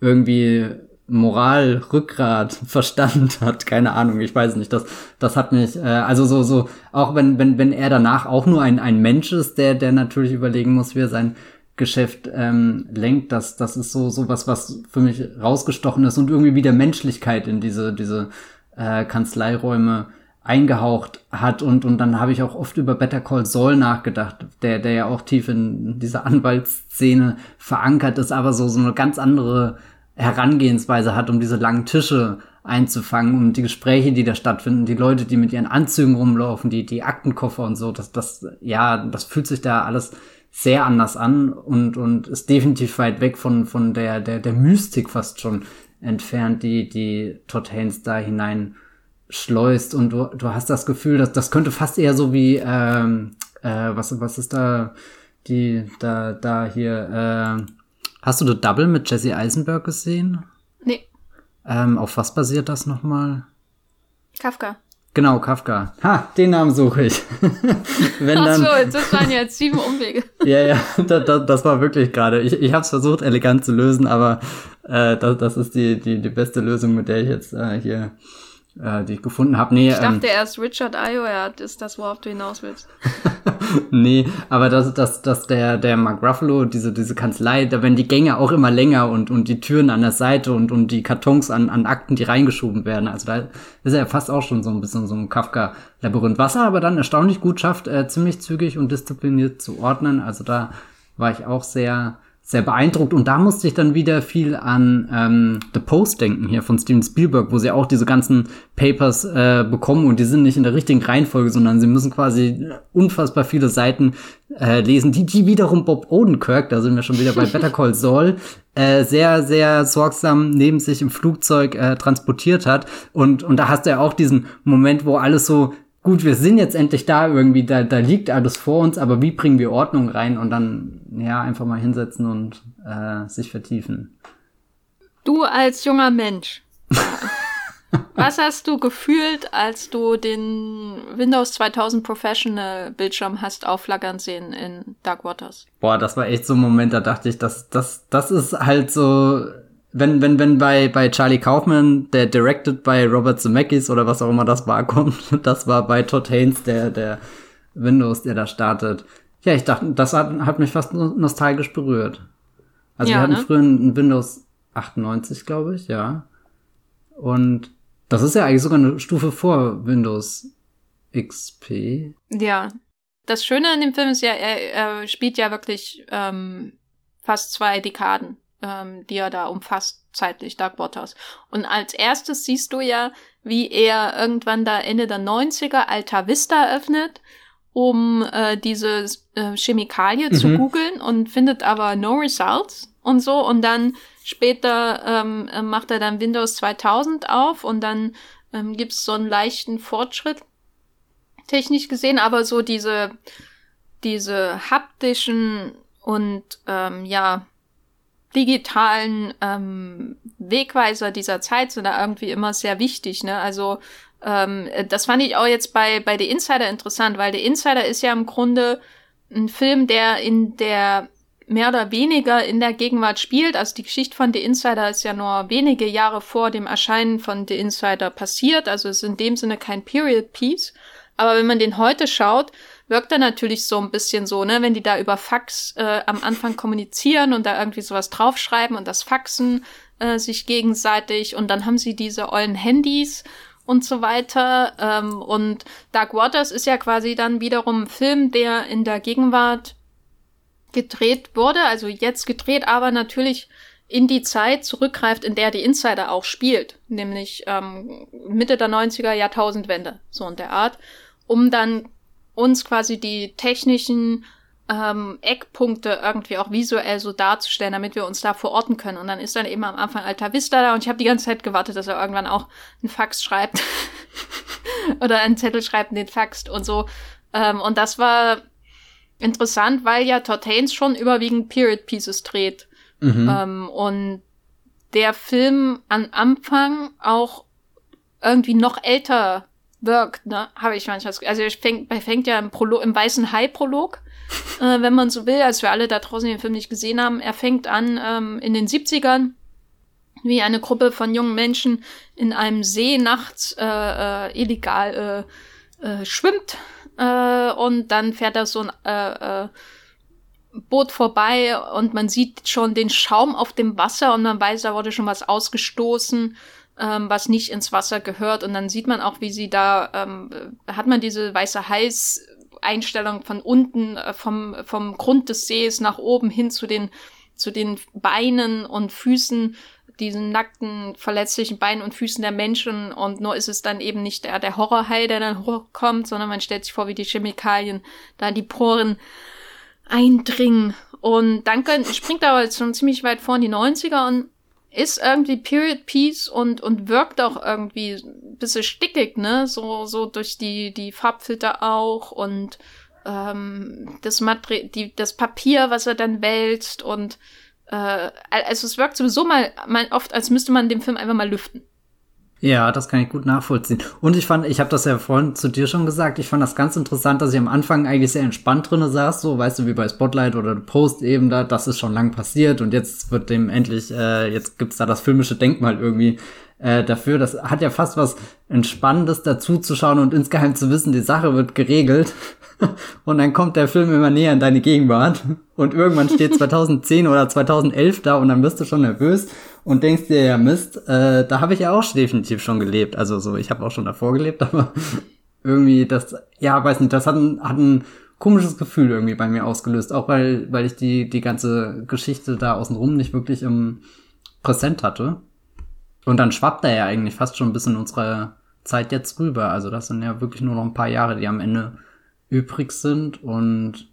irgendwie Moral, Rückgrat, <laughs> Verstand hat, keine Ahnung, ich weiß nicht, das, das hat mich, äh, also so, so, auch wenn, wenn, wenn er danach auch nur ein, ein Mensch ist, der, der natürlich überlegen muss, wie er sein Geschäft ähm, lenkt, das, das ist so, so was, was für mich rausgestochen ist und irgendwie wieder Menschlichkeit in diese, diese äh, Kanzleiräume eingehaucht hat. Und, und dann habe ich auch oft über Better Call Saul nachgedacht, der, der ja auch tief in dieser Anwaltsszene verankert ist, aber so, so eine ganz andere Herangehensweise hat, um diese langen Tische einzufangen, um die Gespräche, die da stattfinden, die Leute, die mit ihren Anzügen rumlaufen, die, die Aktenkoffer und so, das, das, ja, das fühlt sich da alles sehr anders an und, und ist definitiv weit weg von, von der, der, der Mystik fast schon entfernt, die, die Todd Haynes da hinein schleust. Und du, du hast das Gefühl, dass das könnte fast eher so wie ähm, äh, was was ist da die da da hier äh, hast du The Double mit Jesse Eisenberg gesehen? Nee. Ähm, auf was basiert das nochmal? Kafka. Genau, Kafka. Ha, den Namen suche ich. <laughs> Wenn dann, Ach so, das waren jetzt sieben Umwege. <laughs> ja, ja, das, das, das war wirklich gerade. Ich, ich habe es versucht, elegant zu lösen, aber äh, das, das ist die, die, die beste Lösung, mit der ich jetzt äh, hier äh, die ich gefunden habe. Nee, ich dachte ähm, erst Richard Ayoade ist das, worauf du hinaus willst. <laughs> nee, aber dass, dass, dass der, der Mark Ruffalo, diese, diese Kanzlei, da werden die Gänge auch immer länger und, und die Türen an der Seite und, und die Kartons an, an Akten, die reingeschoben werden. Also da ist er fast auch schon so ein bisschen so ein Kafka-Labyrinth. Was er aber dann erstaunlich gut schafft, äh, ziemlich zügig und diszipliniert zu ordnen. Also da war ich auch sehr, sehr beeindruckt. Und da musste ich dann wieder viel an ähm, The Post denken hier von Steven Spielberg, wo sie auch diese ganzen Papers äh, bekommen und die sind nicht in der richtigen Reihenfolge, sondern sie müssen quasi unfassbar viele Seiten äh, lesen, die, die wiederum Bob Odenkirk, da sind wir schon wieder bei <laughs> Better Call Saul, äh, sehr, sehr sorgsam neben sich im Flugzeug äh, transportiert hat. Und, und da hast du ja auch diesen Moment, wo alles so gut, wir sind jetzt endlich da irgendwie, da, da liegt alles vor uns, aber wie bringen wir Ordnung rein und dann, ja, einfach mal hinsetzen und äh, sich vertiefen. Du als junger Mensch, <laughs> was hast du gefühlt, als du den Windows 2000 Professional Bildschirm hast aufflackern sehen in Dark Waters? Boah, das war echt so ein Moment, da dachte ich, das, das, das ist halt so wenn, wenn, wenn bei, bei Charlie Kaufman, der directed bei Robert Zemeckis oder was auch immer das war, <laughs> kommt, das war bei Todd Haynes, der, der Windows, der da startet. Ja, ich dachte, das hat, hat mich fast nostalgisch berührt. Also ja, wir hatten ne? früher ein Windows 98, glaube ich, ja. Und das ist ja eigentlich sogar eine Stufe vor Windows XP. Ja. Das Schöne an dem Film ist ja, er, er spielt ja wirklich ähm, fast zwei Dekaden ähm, die er da umfasst, zeitlich, Dark Waters. Und als erstes siehst du ja, wie er irgendwann da Ende der 90er Alta Vista öffnet, um äh, diese äh, Chemikalie mhm. zu googeln und findet aber no results und so. Und dann später ähm, äh, macht er dann Windows 2000 auf und dann ähm, gibt es so einen leichten Fortschritt, technisch gesehen, aber so diese diese haptischen und ähm, ja digitalen ähm, Wegweiser dieser Zeit sind da irgendwie immer sehr wichtig. Ne? Also ähm, das fand ich auch jetzt bei bei The Insider interessant, weil The Insider ist ja im Grunde ein Film, der in der mehr oder weniger in der Gegenwart spielt. Also die Geschichte von The Insider ist ja nur wenige Jahre vor dem Erscheinen von The Insider passiert. Also es ist in dem Sinne kein Period Piece. Aber wenn man den heute schaut, wirkt er natürlich so ein bisschen so, ne, wenn die da über Fax äh, am Anfang kommunizieren und da irgendwie sowas draufschreiben und das Faxen äh, sich gegenseitig und dann haben sie diese ollen Handys und so weiter. Ähm, und Dark Waters ist ja quasi dann wiederum ein Film, der in der Gegenwart gedreht wurde, also jetzt gedreht, aber natürlich in die Zeit zurückgreift, in der die Insider auch spielt, nämlich ähm, Mitte der 90er Jahrtausendwende, so in der Art, um dann uns quasi die technischen ähm, Eckpunkte irgendwie auch visuell so darzustellen, damit wir uns da verorten können. Und dann ist dann eben am Anfang Alta Vista da und ich habe die ganze Zeit gewartet, dass er irgendwann auch einen Fax schreibt <laughs> oder einen Zettel schreibt und den faxt und so. Ähm, und das war interessant, weil ja Todd Haynes schon überwiegend Period Pieces dreht. Mhm. Ähm, und der Film am Anfang auch irgendwie noch älter wirkt, ne? Habe ich manchmal. Also er fängt, fängt ja im, Prolog, im weißen Hai-Prolog, <laughs> äh, wenn man so will, als wir alle da draußen den Film nicht gesehen haben. Er fängt an ähm, in den 70ern, wie eine Gruppe von jungen Menschen in einem See nachts äh, äh, illegal äh, äh, schwimmt äh, und dann fährt da so ein äh, äh, Boot vorbei und man sieht schon den Schaum auf dem Wasser und man weiß, da wurde schon was ausgestoßen, ähm, was nicht ins Wasser gehört. Und dann sieht man auch, wie sie da, ähm, hat man diese weiße Heiß-Einstellung von unten, äh, vom, vom Grund des Sees nach oben hin zu den, zu den Beinen und Füßen diesen nackten, verletzlichen Beinen und Füßen der Menschen und nur ist es dann eben nicht der, der Horrorhai, der dann hochkommt, sondern man stellt sich vor, wie die Chemikalien da die Poren eindringen. Und dann könnt, springt aber jetzt schon ziemlich weit vor in die 90er und ist irgendwie Period Piece und, und wirkt auch irgendwie ein bisschen stickig, ne? So, so durch die, die Farbfilter auch und ähm, das, Materi die, das Papier, was er dann wälzt und äh, also es wirkt sowieso mal, mal oft, als müsste man den Film einfach mal lüften. Ja, das kann ich gut nachvollziehen. Und ich fand, ich habe das ja vorhin zu dir schon gesagt, ich fand das ganz interessant, dass ich am Anfang eigentlich sehr entspannt drinne saß, so weißt du, wie bei Spotlight oder Post eben da, das ist schon lang passiert und jetzt wird dem endlich, äh, jetzt gibt's da das filmische Denkmal irgendwie äh, dafür. Das hat ja fast was Entspannendes dazu zu schauen und insgeheim zu wissen, die Sache wird geregelt. <laughs> und dann kommt der Film immer näher in deine Gegenwart und irgendwann steht <laughs> 2010 oder 2011 da und dann bist du schon nervös und denkst dir, ja Mist, äh, da habe ich ja auch definitiv schon gelebt. Also so, ich habe auch schon davor gelebt, <laughs> aber irgendwie das, ja, weiß nicht, das hat ein, hat ein komisches Gefühl irgendwie bei mir ausgelöst, auch weil, weil ich die, die ganze Geschichte da außenrum nicht wirklich im Präsent hatte. Und dann schwappt er ja eigentlich fast schon bis in unsere Zeit jetzt rüber. Also das sind ja wirklich nur noch ein paar Jahre, die am Ende übrig sind und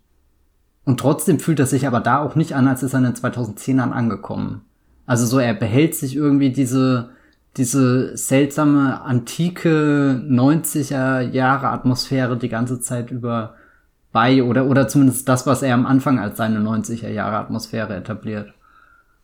und trotzdem fühlt er sich aber da auch nicht an, als ist er in den 2010ern angekommen. Also so, er behält sich irgendwie diese, diese seltsame, antike 90er Jahre Atmosphäre die ganze Zeit über bei oder, oder zumindest das, was er am Anfang als seine 90er Jahre Atmosphäre etabliert.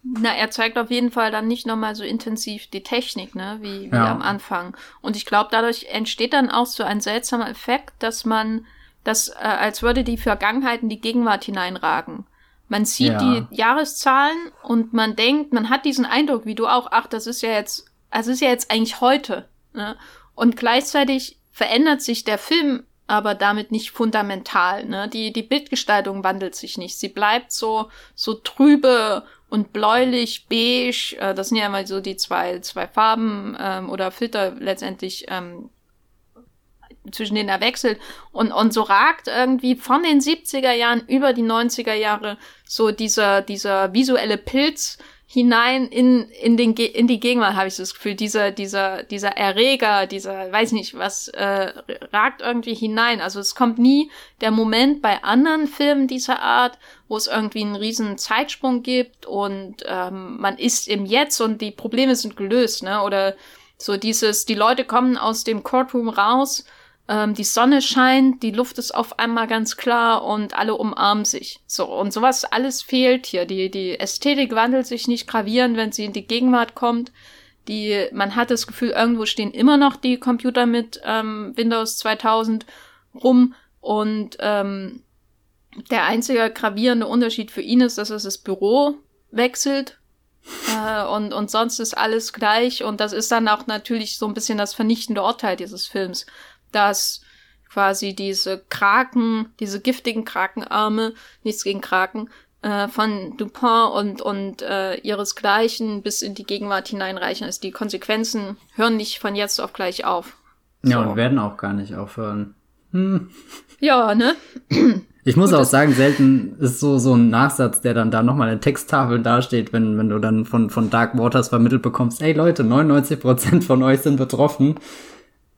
Na, er zeigt auf jeden Fall dann nicht nochmal so intensiv die Technik, ne, wie, wie ja. am Anfang. Und ich glaube, dadurch entsteht dann auch so ein seltsamer Effekt, dass man das, äh, als würde die Vergangenheit in die Gegenwart hineinragen. Man sieht ja. die Jahreszahlen und man denkt, man hat diesen Eindruck, wie du auch, ach, das ist ja jetzt, das ist ja jetzt eigentlich heute. Ne? Und gleichzeitig verändert sich der Film aber damit nicht fundamental. Ne? Die, die Bildgestaltung wandelt sich nicht. Sie bleibt so, so trübe und bläulich, beige. Äh, das sind ja mal so die zwei, zwei Farben ähm, oder Filter letztendlich ähm, zwischen denen er wechselt. Und, und so ragt irgendwie von den 70er Jahren über die 90er Jahre so dieser, dieser visuelle Pilz hinein in, in, den, in die Gegenwart, habe ich das Gefühl. Dieser, dieser, dieser Erreger, dieser, weiß nicht was, äh, ragt irgendwie hinein. Also es kommt nie der Moment bei anderen Filmen dieser Art, wo es irgendwie einen riesen Zeitsprung gibt und ähm, man ist im Jetzt und die Probleme sind gelöst, ne? Oder so dieses, die Leute kommen aus dem Courtroom raus ähm, die Sonne scheint, die Luft ist auf einmal ganz klar und alle umarmen sich. So, und sowas alles fehlt hier. Die, die Ästhetik wandelt sich nicht gravierend, wenn sie in die Gegenwart kommt. Die, man hat das Gefühl, irgendwo stehen immer noch die Computer mit ähm, Windows 2000 rum und ähm, der einzige gravierende Unterschied für ihn ist, dass es das Büro wechselt äh, und, und sonst ist alles gleich und das ist dann auch natürlich so ein bisschen das vernichtende Urteil dieses Films, dass quasi diese Kraken, diese giftigen Krakenarme, nichts gegen Kraken, äh, von Dupont und, und äh, ihresgleichen bis in die Gegenwart hineinreichen. Also die Konsequenzen hören nicht von jetzt auf gleich auf. So. Ja, und werden auch gar nicht aufhören. Hm. Ja, ne? <clears throat> Ich muss Gut, auch sagen, selten ist so, so ein Nachsatz, der dann da nochmal in Texttafeln dasteht, wenn, wenn du dann von, von Dark Waters vermittelt bekommst, ey Leute, 99% von euch sind betroffen.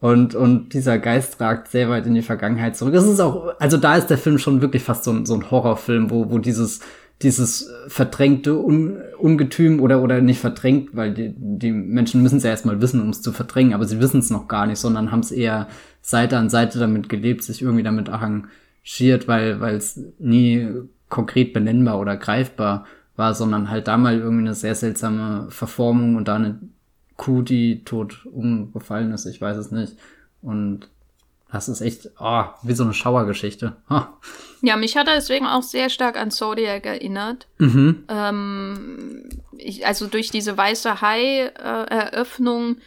Und, und dieser Geist ragt sehr weit in die Vergangenheit zurück. Das ist auch, also da ist der Film schon wirklich fast so ein, so ein Horrorfilm, wo, wo dieses, dieses verdrängte Un Ungetüm oder, oder nicht verdrängt, weil die, die Menschen müssen es ja erstmal wissen, um es zu verdrängen, aber sie wissen es noch gar nicht, sondern haben es eher Seite an Seite damit gelebt, sich irgendwie damit arrangiert, weil weil es nie konkret benennbar oder greifbar war, sondern halt da mal irgendwie eine sehr seltsame Verformung und da eine Kuh, die tot umgefallen ist, ich weiß es nicht. Und das ist echt, oh, wie so eine Schauergeschichte. Oh. Ja, mich hat er deswegen auch sehr stark an Zodiac erinnert. Mhm. Ähm, ich, also durch diese weiße Hai-Eröffnung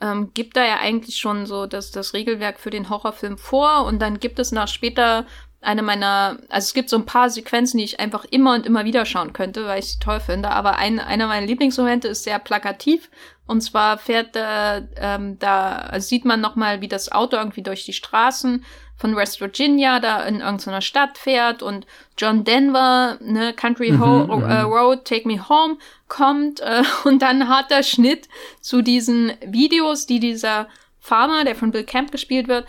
äh, ähm, gibt er ja eigentlich schon so das, das Regelwerk für den Horrorfilm vor und dann gibt es nach später eine meiner, also es gibt so ein paar Sequenzen, die ich einfach immer und immer wieder schauen könnte, weil ich sie toll finde. Aber ein, einer meiner Lieblingsmomente ist sehr plakativ. Und zwar fährt äh, ähm, da, also sieht man nochmal, wie das Auto irgendwie durch die Straßen von West Virginia da in irgendeiner Stadt fährt und John Denver, ne, Country mhm, Ho mhm. äh, Road, Take Me Home kommt äh, <laughs> und dann hat der Schnitt zu diesen Videos, die dieser Farmer, der von Bill Camp gespielt wird,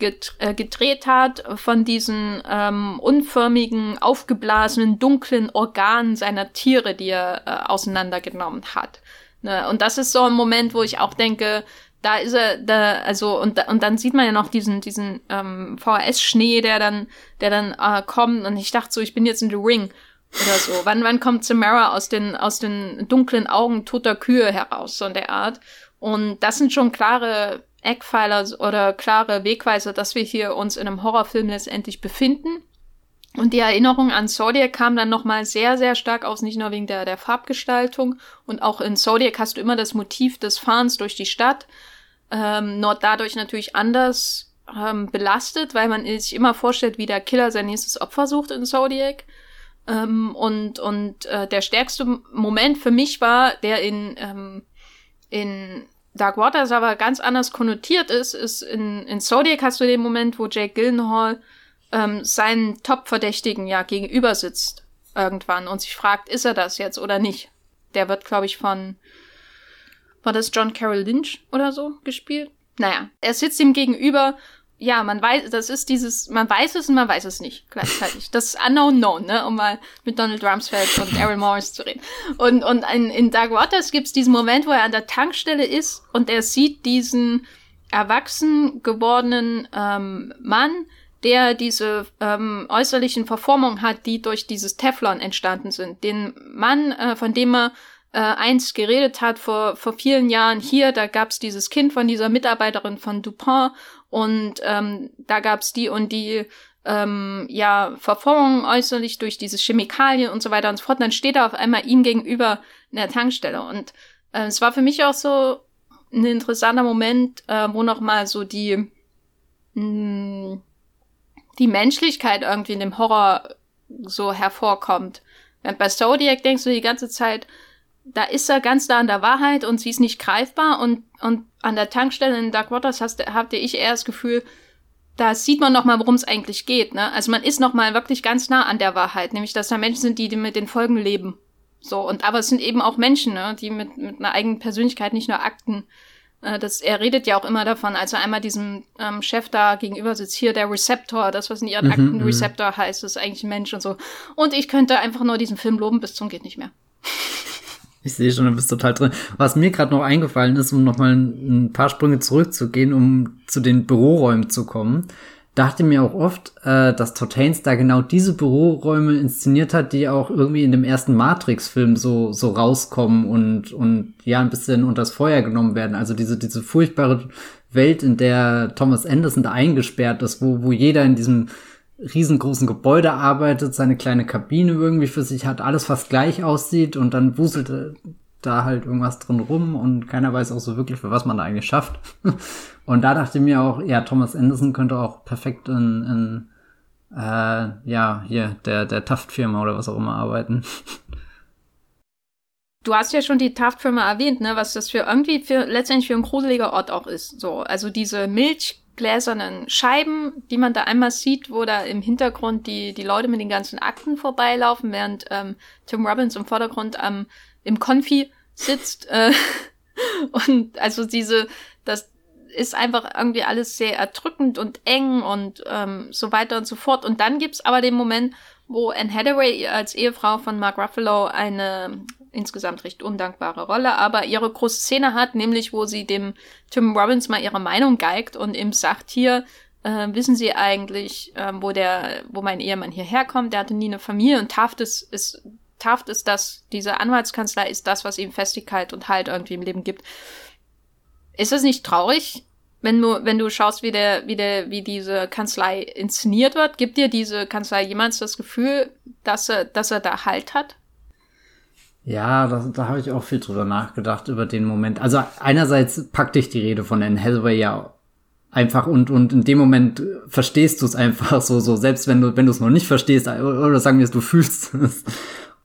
äh, gedreht hat von diesen ähm, unförmigen, aufgeblasenen, dunklen Organen seiner Tiere, die er äh, auseinandergenommen hat. Ne? Und das ist so ein Moment, wo ich auch denke, da ist er, da, also, und, und dann sieht man ja noch diesen, diesen ähm, VHS-Schnee, der dann, der dann äh, kommt. Und ich dachte so, ich bin jetzt in The Ring oder so. <laughs> wann, wann kommt Samara aus den, aus den dunklen Augen toter Kühe heraus, so in der Art? Und das sind schon klare Eckpfeiler oder klare Wegweiser, dass wir hier uns in einem Horrorfilm letztendlich befinden. Und die Erinnerung an Zodiac kam dann nochmal sehr, sehr stark aus, nicht nur wegen der, der Farbgestaltung. Und auch in Zodiac hast du immer das Motiv des Fahrens durch die Stadt. Ähm, nur dadurch natürlich anders ähm, belastet, weil man sich immer vorstellt, wie der Killer sein nächstes Opfer sucht in Zodiac. Ähm, und und äh, der stärkste Moment für mich war, der in, ähm, in Dark Waters aber ganz anders konnotiert ist, ist in, in Zodiac hast du den Moment, wo Jake Gyllenhaal ähm, seinen Top-Verdächtigen ja gegenüber sitzt irgendwann und sich fragt, ist er das jetzt oder nicht? Der wird, glaube ich, von war das John Carroll Lynch oder so gespielt? Naja, er sitzt ihm gegenüber ja, man weiß, das ist dieses, man weiß es und man weiß es nicht gleichzeitig. <laughs> Das ist unknown known, ne, um mal mit Donald Rumsfeld und <laughs> Daryl Morris zu reden. Und, und in, in Dark Waters gibt's diesen Moment, wo er an der Tankstelle ist und er sieht diesen erwachsen gewordenen ähm, Mann, der diese ähm, äußerlichen Verformungen hat, die durch dieses Teflon entstanden sind. Den Mann, äh, von dem er äh, einst geredet hat vor, vor vielen Jahren hier, da gab's dieses Kind von dieser Mitarbeiterin von Dupont und ähm, da gab's die und die ähm, ja Verformungen äußerlich durch diese Chemikalien und so weiter und so fort. Und dann steht er auf einmal ihm gegenüber in der Tankstelle und äh, es war für mich auch so ein interessanter Moment, äh, wo noch mal so die mh, hm, die Menschlichkeit irgendwie in dem Horror so hervorkommt. Während bei Zodiac denkst du die ganze Zeit, da ist er ganz da an der Wahrheit und sie ist nicht greifbar und, und an der Tankstelle in Dark Waters hast, hatte ich eher das Gefühl, da sieht man noch mal, worum es eigentlich geht. Ne? Also man ist noch mal wirklich ganz nah an der Wahrheit, nämlich dass da Menschen sind, die, die mit den Folgen leben. So und aber es sind eben auch Menschen, ne? die mit, mit einer eigenen Persönlichkeit, nicht nur Akten. Äh, das, er redet ja auch immer davon, als er einmal diesem ähm, Chef da gegenüber sitzt, hier der Rezeptor, das was in ihren mhm, Akten mhm. Rezeptor heißt, ist eigentlich ein Mensch und so. Und ich könnte einfach nur diesen Film loben bis zum geht nicht mehr. <laughs> Ich sehe schon, du bist total drin. Was mir gerade noch eingefallen ist, um nochmal ein paar Sprünge zurückzugehen, um zu den Büroräumen zu kommen, dachte mir auch oft, äh, dass Todd Haynes da genau diese Büroräume inszeniert hat, die auch irgendwie in dem ersten Matrix-Film so, so rauskommen und, und ja, ein bisschen unters Feuer genommen werden. Also diese, diese furchtbare Welt, in der Thomas Anderson da eingesperrt ist, wo, wo jeder in diesem riesengroßen Gebäude arbeitet, seine kleine Kabine irgendwie für sich hat, alles fast gleich aussieht und dann wuselt da halt irgendwas drin rum und keiner weiß auch so wirklich, für was man da eigentlich schafft. <laughs> und da dachte ich mir auch, ja, Thomas Anderson könnte auch perfekt in, in äh, ja, hier, der, der Taft-Firma oder was auch immer arbeiten. <laughs> Du hast ja schon die Taft-Firma erwähnt, ne, was das für irgendwie für letztendlich für ein gruseliger Ort auch ist. So, also diese milchgläsernen Scheiben, die man da einmal sieht, wo da im Hintergrund die, die Leute mit den ganzen Akten vorbeilaufen, während ähm, Tim Robbins im Vordergrund am im Konfi sitzt. Äh, <laughs> und also diese, das ist einfach irgendwie alles sehr erdrückend und eng und ähm, so weiter und so fort. Und dann gibt's aber den Moment, wo Anne Hathaway als Ehefrau von Mark Ruffalo eine insgesamt recht undankbare Rolle, aber ihre große Szene hat, nämlich wo sie dem Tim Robbins mal ihre Meinung geigt und ihm sagt hier, äh, wissen Sie eigentlich, äh, wo der, wo mein Ehemann hierher kommt? Der hatte nie eine Familie und Taft ist, ist Taft ist das, diese Anwaltskanzlei ist das, was ihm Festigkeit und Halt irgendwie im Leben gibt. Ist es nicht traurig, wenn du, wenn du schaust, wie der, wie der, wie diese Kanzlei inszeniert wird? Gibt dir diese Kanzlei jemals das Gefühl, dass er, dass er da Halt hat? Ja, das, da habe ich auch viel drüber nachgedacht, über den Moment. Also einerseits packt dich die Rede von Anne Hathaway ja einfach und, und in dem Moment verstehst du es einfach so, so, selbst wenn du, wenn du es noch nicht verstehst, oder sagen wir es, du <laughs> fühlst es.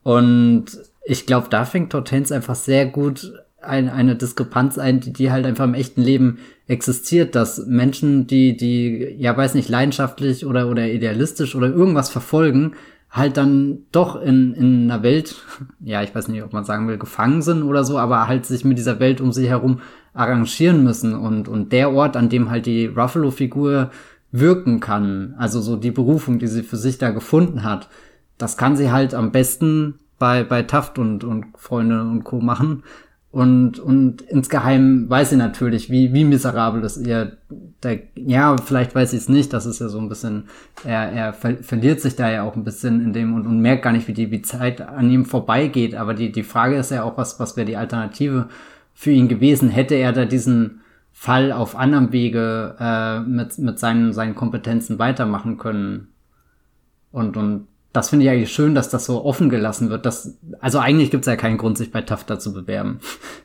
Und ich glaube, da fängt Hortense einfach sehr gut ein, eine Diskrepanz ein, die, die halt einfach im echten Leben existiert, dass Menschen, die, die, ja, weiß nicht, leidenschaftlich oder, oder idealistisch oder irgendwas verfolgen, halt dann doch in, in einer Welt, <laughs> ja, ich weiß nicht, ob man sagen will, gefangen sind oder so, aber halt sich mit dieser Welt um sich herum arrangieren müssen und, und der Ort, an dem halt die Ruffalo-Figur wirken kann, also so die Berufung, die sie für sich da gefunden hat, das kann sie halt am besten bei, bei Taft und, und Freunde und Co. machen. Und, und insgeheim weiß sie natürlich, wie, wie miserabel das ihr, der, ja, vielleicht weiß sie es nicht, das ist ja so ein bisschen, er, er ver verliert sich da ja auch ein bisschen in dem und, und merkt gar nicht, wie die wie Zeit an ihm vorbeigeht. Aber die, die Frage ist ja auch, was, was wäre die Alternative für ihn gewesen? Hätte er da diesen Fall auf anderem Wege äh, mit, mit seinen, seinen Kompetenzen weitermachen können? Und, und das finde ich eigentlich schön, dass das so offen gelassen wird. Dass, also eigentlich gibt es ja keinen Grund, sich bei Tafta zu bewerben.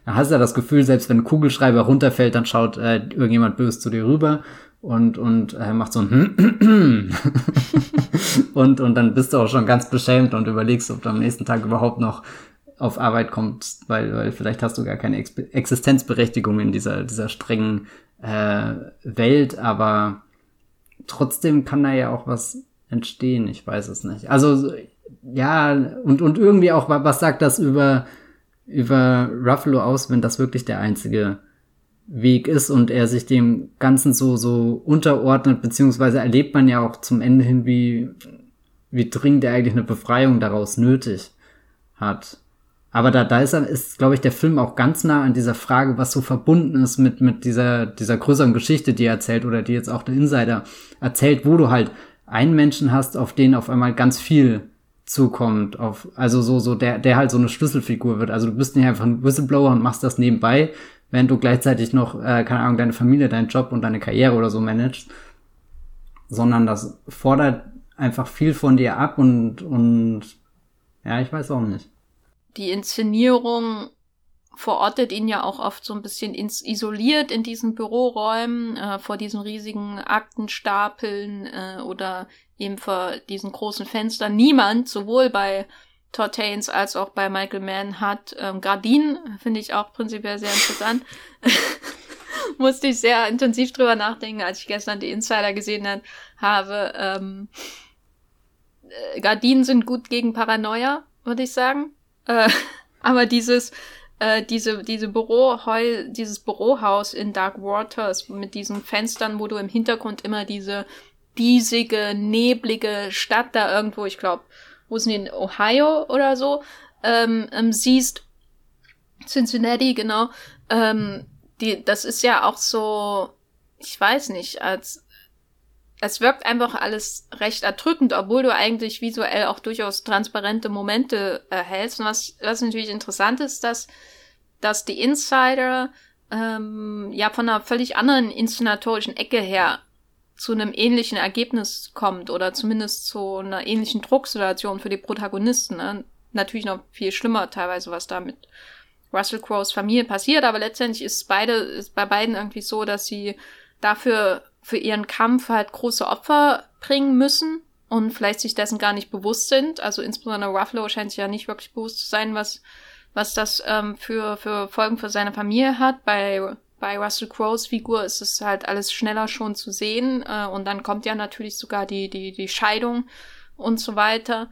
Da hast du ja das Gefühl, selbst wenn ein Kugelschreiber runterfällt, dann schaut äh, irgendjemand böse zu dir rüber und, und äh, macht so ein <laughs> und, und dann bist du auch schon ganz beschämt und überlegst, ob du am nächsten Tag überhaupt noch auf Arbeit kommst, weil, weil vielleicht hast du gar keine Ex Existenzberechtigung in dieser, dieser strengen äh, Welt, aber trotzdem kann da ja auch was entstehen. Ich weiß es nicht. Also ja, und, und irgendwie auch, was sagt das über, über Ruffalo aus, wenn das wirklich der einzige Weg ist und er sich dem Ganzen so, so unterordnet, beziehungsweise erlebt man ja auch zum Ende hin, wie, wie dringend er eigentlich eine Befreiung daraus nötig hat. Aber da, da ist, ist glaube ich, der Film auch ganz nah an dieser Frage, was so verbunden ist mit, mit dieser, dieser größeren Geschichte, die er erzählt oder die jetzt auch der Insider erzählt, wo du halt einen Menschen hast, auf den auf einmal ganz viel zukommt, auf, also so, so, der, der halt so eine Schlüsselfigur wird. Also du bist nicht einfach ein Whistleblower und machst das nebenbei, während du gleichzeitig noch, äh, keine Ahnung, deine Familie, deinen Job und deine Karriere oder so managst, sondern das fordert einfach viel von dir ab und, und, ja, ich weiß auch nicht. Die Inszenierung verortet ihn ja auch oft so ein bisschen ins, isoliert in diesen Büroräumen, äh, vor diesen riesigen Aktenstapeln äh, oder eben vor diesen großen Fenstern. Niemand, sowohl bei Todd als auch bei Michael Mann, hat ähm, Gardinen, finde ich auch prinzipiell sehr interessant. <laughs> Musste ich sehr intensiv drüber nachdenken, als ich gestern die Insider gesehen habe. Ähm, äh, Gardinen sind gut gegen Paranoia, würde ich sagen. Äh, <laughs> aber dieses äh, diese, diese Büroheul, dieses Bürohaus in Dark Waters mit diesen Fenstern, wo du im Hintergrund immer diese diesige, neblige Stadt da irgendwo, ich glaube, wo sind die in Ohio oder so, ähm, ähm, siehst. Cincinnati, genau. Ähm, die, das ist ja auch so, ich weiß nicht, als es wirkt einfach alles recht erdrückend, obwohl du eigentlich visuell auch durchaus transparente Momente erhältst. Und was, was natürlich interessant ist, dass, dass die Insider ähm, ja von einer völlig anderen inszenatorischen Ecke her zu einem ähnlichen Ergebnis kommt oder zumindest zu einer ähnlichen Drucksituation für die Protagonisten. Ne? Natürlich noch viel schlimmer teilweise, was da mit Russell Crowes Familie passiert, aber letztendlich ist beide, ist bei beiden irgendwie so, dass sie dafür für ihren Kampf halt große Opfer bringen müssen und vielleicht sich dessen gar nicht bewusst sind. Also insbesondere Ruffalo scheint sich ja nicht wirklich bewusst zu sein, was, was das ähm, für, für Folgen für seine Familie hat. Bei, bei Russell Crowes Figur ist es halt alles schneller schon zu sehen äh, und dann kommt ja natürlich sogar die, die, die Scheidung und so weiter.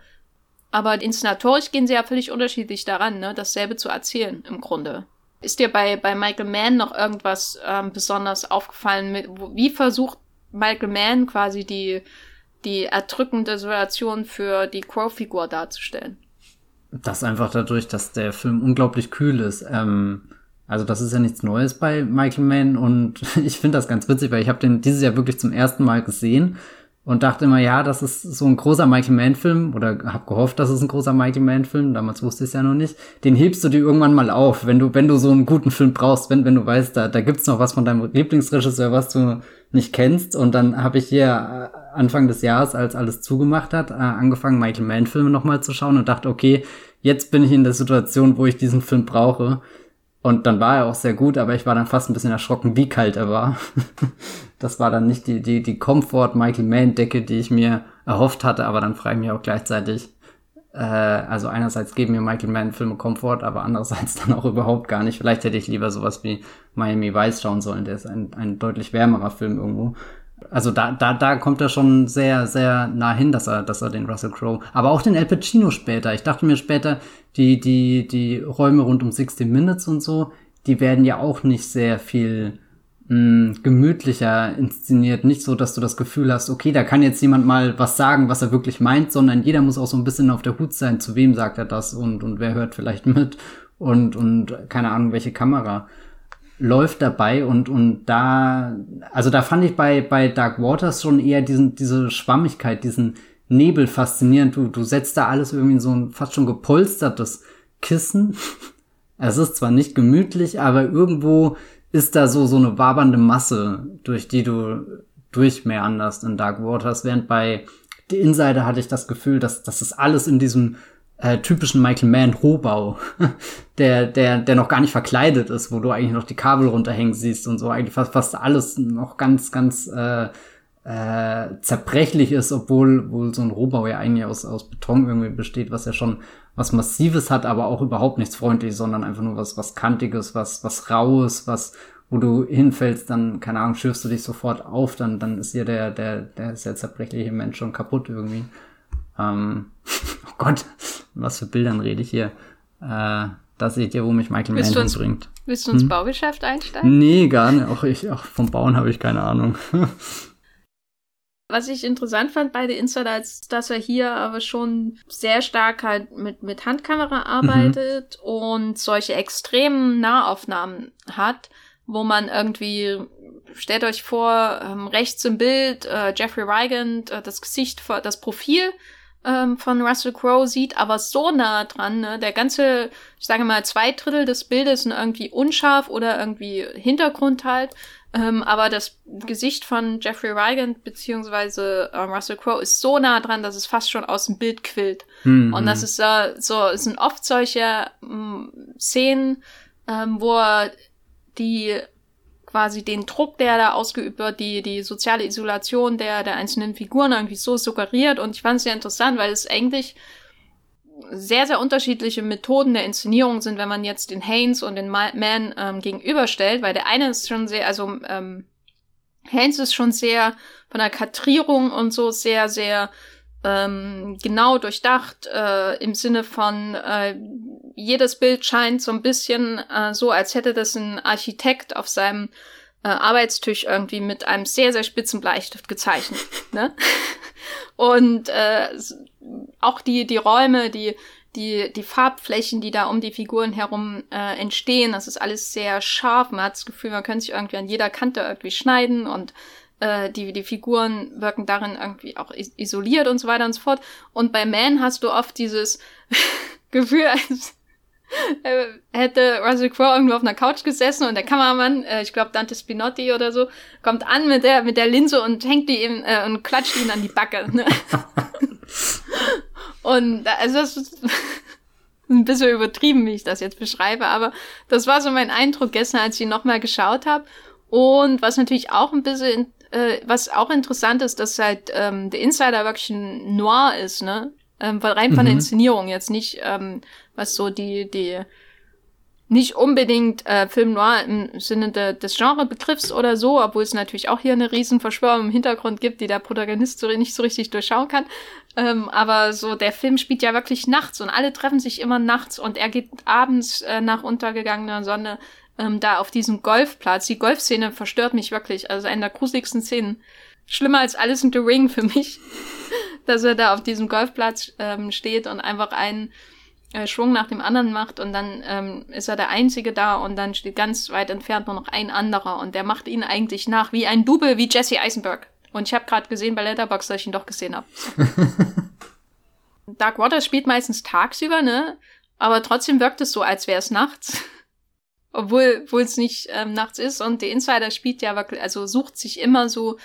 Aber inszenatorisch gehen sie ja völlig unterschiedlich daran, ne, dasselbe zu erzählen im Grunde. Ist dir bei, bei Michael Mann noch irgendwas ähm, besonders aufgefallen? Mit, wie versucht Michael Mann quasi die, die erdrückende Situation für die Crow-Figur darzustellen? Das einfach dadurch, dass der Film unglaublich kühl ist. Ähm, also das ist ja nichts Neues bei Michael Mann und <laughs> ich finde das ganz witzig, weil ich habe den dieses Jahr wirklich zum ersten Mal gesehen und dachte immer, ja, das ist so ein großer Michael Mann-Film oder habe gehofft, dass es ein großer Michael Mann-Film. Damals wusste ich es ja noch nicht. Den hebst du dir irgendwann mal auf, wenn du wenn du so einen guten Film brauchst, wenn wenn du weißt, da da gibt's noch was von deinem Lieblingsregisseur, was du nicht kennst. Und dann habe ich hier äh, Anfang des Jahres, als alles zugemacht hat, äh, angefangen Michael Mann-Filme nochmal zu schauen und dachte, okay, jetzt bin ich in der Situation, wo ich diesen Film brauche. Und dann war er auch sehr gut, aber ich war dann fast ein bisschen erschrocken, wie kalt er war. <laughs> das war dann nicht die, die, die Comfort Michael Mann Decke, die ich mir erhofft hatte, aber dann frage ich mich auch gleichzeitig, äh, also einerseits geben mir Michael Mann Filme Komfort, aber andererseits <laughs> dann auch überhaupt gar nicht. Vielleicht hätte ich lieber sowas wie Miami Vice schauen sollen, der ist ein, ein deutlich wärmerer Film irgendwo. Also da, da, da kommt er schon sehr, sehr nah hin, dass er, dass er den Russell Crowe, aber auch den Al Pacino später. Ich dachte mir später, die, die, die Räume rund um 60 Minutes und so, die werden ja auch nicht sehr viel mh, mm, gemütlicher inszeniert. Nicht so, dass du das Gefühl hast, okay, da kann jetzt jemand mal was sagen, was er wirklich meint, sondern jeder muss auch so ein bisschen auf der Hut sein, zu wem sagt er das und, und wer hört vielleicht mit und, und keine Ahnung, welche Kamera läuft dabei und, und da, also da fand ich bei, bei Dark Waters schon eher diesen, diese Schwammigkeit, diesen Nebel faszinierend. Du, du setzt da alles irgendwie in so ein fast schon gepolstertes Kissen. <laughs> Es ist zwar nicht gemütlich, aber irgendwo ist da so, so eine wabernde Masse, durch die du durchmeanderst in Dark Waters, während bei The Insider hatte ich das Gefühl, dass, dass das alles in diesem äh, typischen Michael Mann Rohbau, <laughs> der, der, der noch gar nicht verkleidet ist, wo du eigentlich noch die Kabel runterhängen siehst und so, eigentlich fast, fast alles noch ganz, ganz äh, äh, zerbrechlich ist, obwohl wohl so ein Rohbau ja eigentlich aus, aus Beton irgendwie besteht, was ja schon was Massives hat, aber auch überhaupt nichts Freundliches, sondern einfach nur was, was Kantiges, was, was Raues, was, wo du hinfällst, dann, keine Ahnung, schürfst du dich sofort auf, dann, dann ist hier der, der, der sehr zerbrechliche Mensch schon kaputt irgendwie. Ähm, <laughs> oh Gott, was für Bildern rede ich hier? Äh, da seht ihr, wo mich Michael Mann uns, bringt. Willst du ins hm? Baugeschäft einsteigen? Nee, gar nicht. Auch ich, auch vom Bauen habe ich keine Ahnung. Was ich interessant fand bei The Insider, ist, dass er hier aber schon sehr stark halt mit, mit Handkamera arbeitet mhm. und solche extremen Nahaufnahmen hat, wo man irgendwie, stellt euch vor, ähm, rechts im Bild äh, Jeffrey Wigand, äh, das Gesicht, das Profil ähm, von Russell Crowe sieht, aber so nah dran, ne? Der ganze, ich sage mal, zwei Drittel des Bildes sind irgendwie unscharf oder irgendwie Hintergrund halt. Ähm, aber das Gesicht von Jeffrey Wigand beziehungsweise äh, Russell Crowe ist so nah dran, dass es fast schon aus dem Bild quillt. Mhm. Und das ist äh, so, es sind oft solche mh, Szenen, ähm, wo er die quasi den Druck, der da ausgeübt wird, die, die soziale Isolation der, der einzelnen Figuren irgendwie so suggeriert. Und ich fand es sehr interessant, weil es eigentlich sehr, sehr unterschiedliche Methoden der Inszenierung sind, wenn man jetzt den Haynes und den Man ähm, gegenüberstellt, weil der eine ist schon sehr, also ähm, Haynes ist schon sehr von der Kadrierung und so sehr, sehr ähm, genau durchdacht, äh, im Sinne von äh, jedes Bild scheint so ein bisschen äh, so, als hätte das ein Architekt auf seinem äh, Arbeitstisch irgendwie mit einem sehr, sehr spitzen Bleistift gezeichnet. ne? <laughs> Und äh, auch die, die Räume, die, die, die Farbflächen, die da um die Figuren herum äh, entstehen, das ist alles sehr scharf. Man hat das Gefühl, man könnte sich irgendwie an jeder Kante irgendwie schneiden und äh, die, die Figuren wirken darin irgendwie auch isoliert und so weiter und so fort. Und bei Man hast du oft dieses <laughs> Gefühl, als äh, hätte Russell Crowe irgendwo auf einer Couch gesessen und der Kameramann, äh, ich glaube Dante Spinotti oder so, kommt an mit der mit der Linse und hängt die ihm äh, und klatscht ihn an die Backe. Ne? <laughs> und also das ist <laughs> ein bisschen übertrieben, wie ich das jetzt beschreibe, aber das war so mein Eindruck gestern, als ich ihn nochmal geschaut habe. Und was natürlich auch ein bisschen, äh, was auch interessant ist, dass halt ähm, der Insider wirklich ein Noir ist, ne? Ähm, rein von mhm. der Inszenierung jetzt nicht, ähm, was so die, die nicht unbedingt äh, Film Noir im Sinne de, des Genrebegriffs oder so, obwohl es natürlich auch hier eine Riesenverschwörung im Hintergrund gibt, die der Protagonist so nicht so richtig durchschauen kann. Ähm, aber so der Film spielt ja wirklich nachts und alle treffen sich immer nachts und er geht abends äh, nach untergegangener Sonne ähm, da auf diesem Golfplatz. Die Golfszene verstört mich wirklich, also eine der gruseligsten Szenen. Schlimmer als alles in The Ring für mich, <laughs> dass er da auf diesem Golfplatz ähm, steht und einfach einen äh, Schwung nach dem anderen macht und dann ähm, ist er der Einzige da und dann steht ganz weit entfernt nur noch ein anderer und der macht ihn eigentlich nach wie ein Double wie Jesse Eisenberg. Und ich habe gerade gesehen bei Letterboxd, dass ich ihn doch gesehen habe. <laughs> Dark Waters spielt meistens tagsüber, ne? Aber trotzdem wirkt es so, als wäre es nachts. Obwohl wo es nicht ähm, nachts ist. Und der Insider spielt ja wirklich, also sucht sich immer so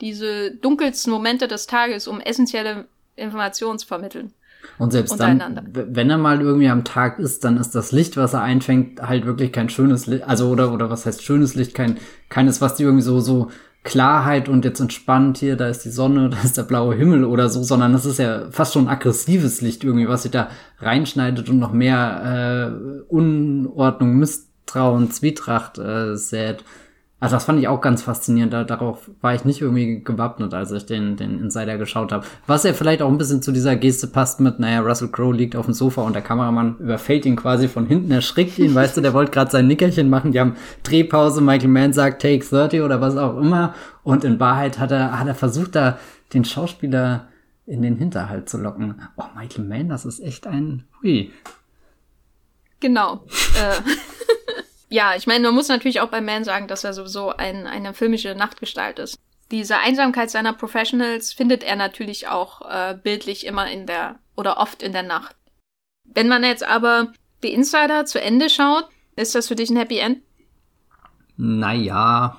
diese dunkelsten Momente des Tages, um essentielle Informationen zu vermitteln. Und selbst dann, wenn er mal irgendwie am Tag ist, dann ist das Licht, was er einfängt, halt wirklich kein schönes Licht, also oder oder was heißt schönes Licht, kein keines, was die irgendwie so so Klarheit und jetzt entspannt hier, da ist die Sonne, <laughs> da ist der blaue Himmel oder so, sondern das ist ja fast schon aggressives Licht irgendwie, was sich da reinschneidet und noch mehr äh, Unordnung, Misstrauen, Zwietracht äh, sät. Also das fand ich auch ganz faszinierend. Da, darauf war ich nicht irgendwie gewappnet, als ich den, den Insider geschaut habe. Was ja vielleicht auch ein bisschen zu dieser Geste passt mit, naja, Russell Crowe liegt auf dem Sofa und der Kameramann überfällt ihn quasi von hinten, erschrickt ihn, weißt du, der wollte gerade sein Nickerchen machen. Die haben Drehpause, Michael Mann sagt Take 30 oder was auch immer. Und in Wahrheit hat er, hat er versucht, da den Schauspieler in den Hinterhalt zu locken. Oh, Michael Mann, das ist echt ein Hui. Genau. Ja, ich meine, man muss natürlich auch bei Man sagen, dass er sowieso ein, eine filmische Nachtgestalt ist. Diese Einsamkeit seiner Professionals findet er natürlich auch äh, bildlich immer in der oder oft in der Nacht. Wenn man jetzt aber die Insider zu Ende schaut, ist das für dich ein Happy End? Naja,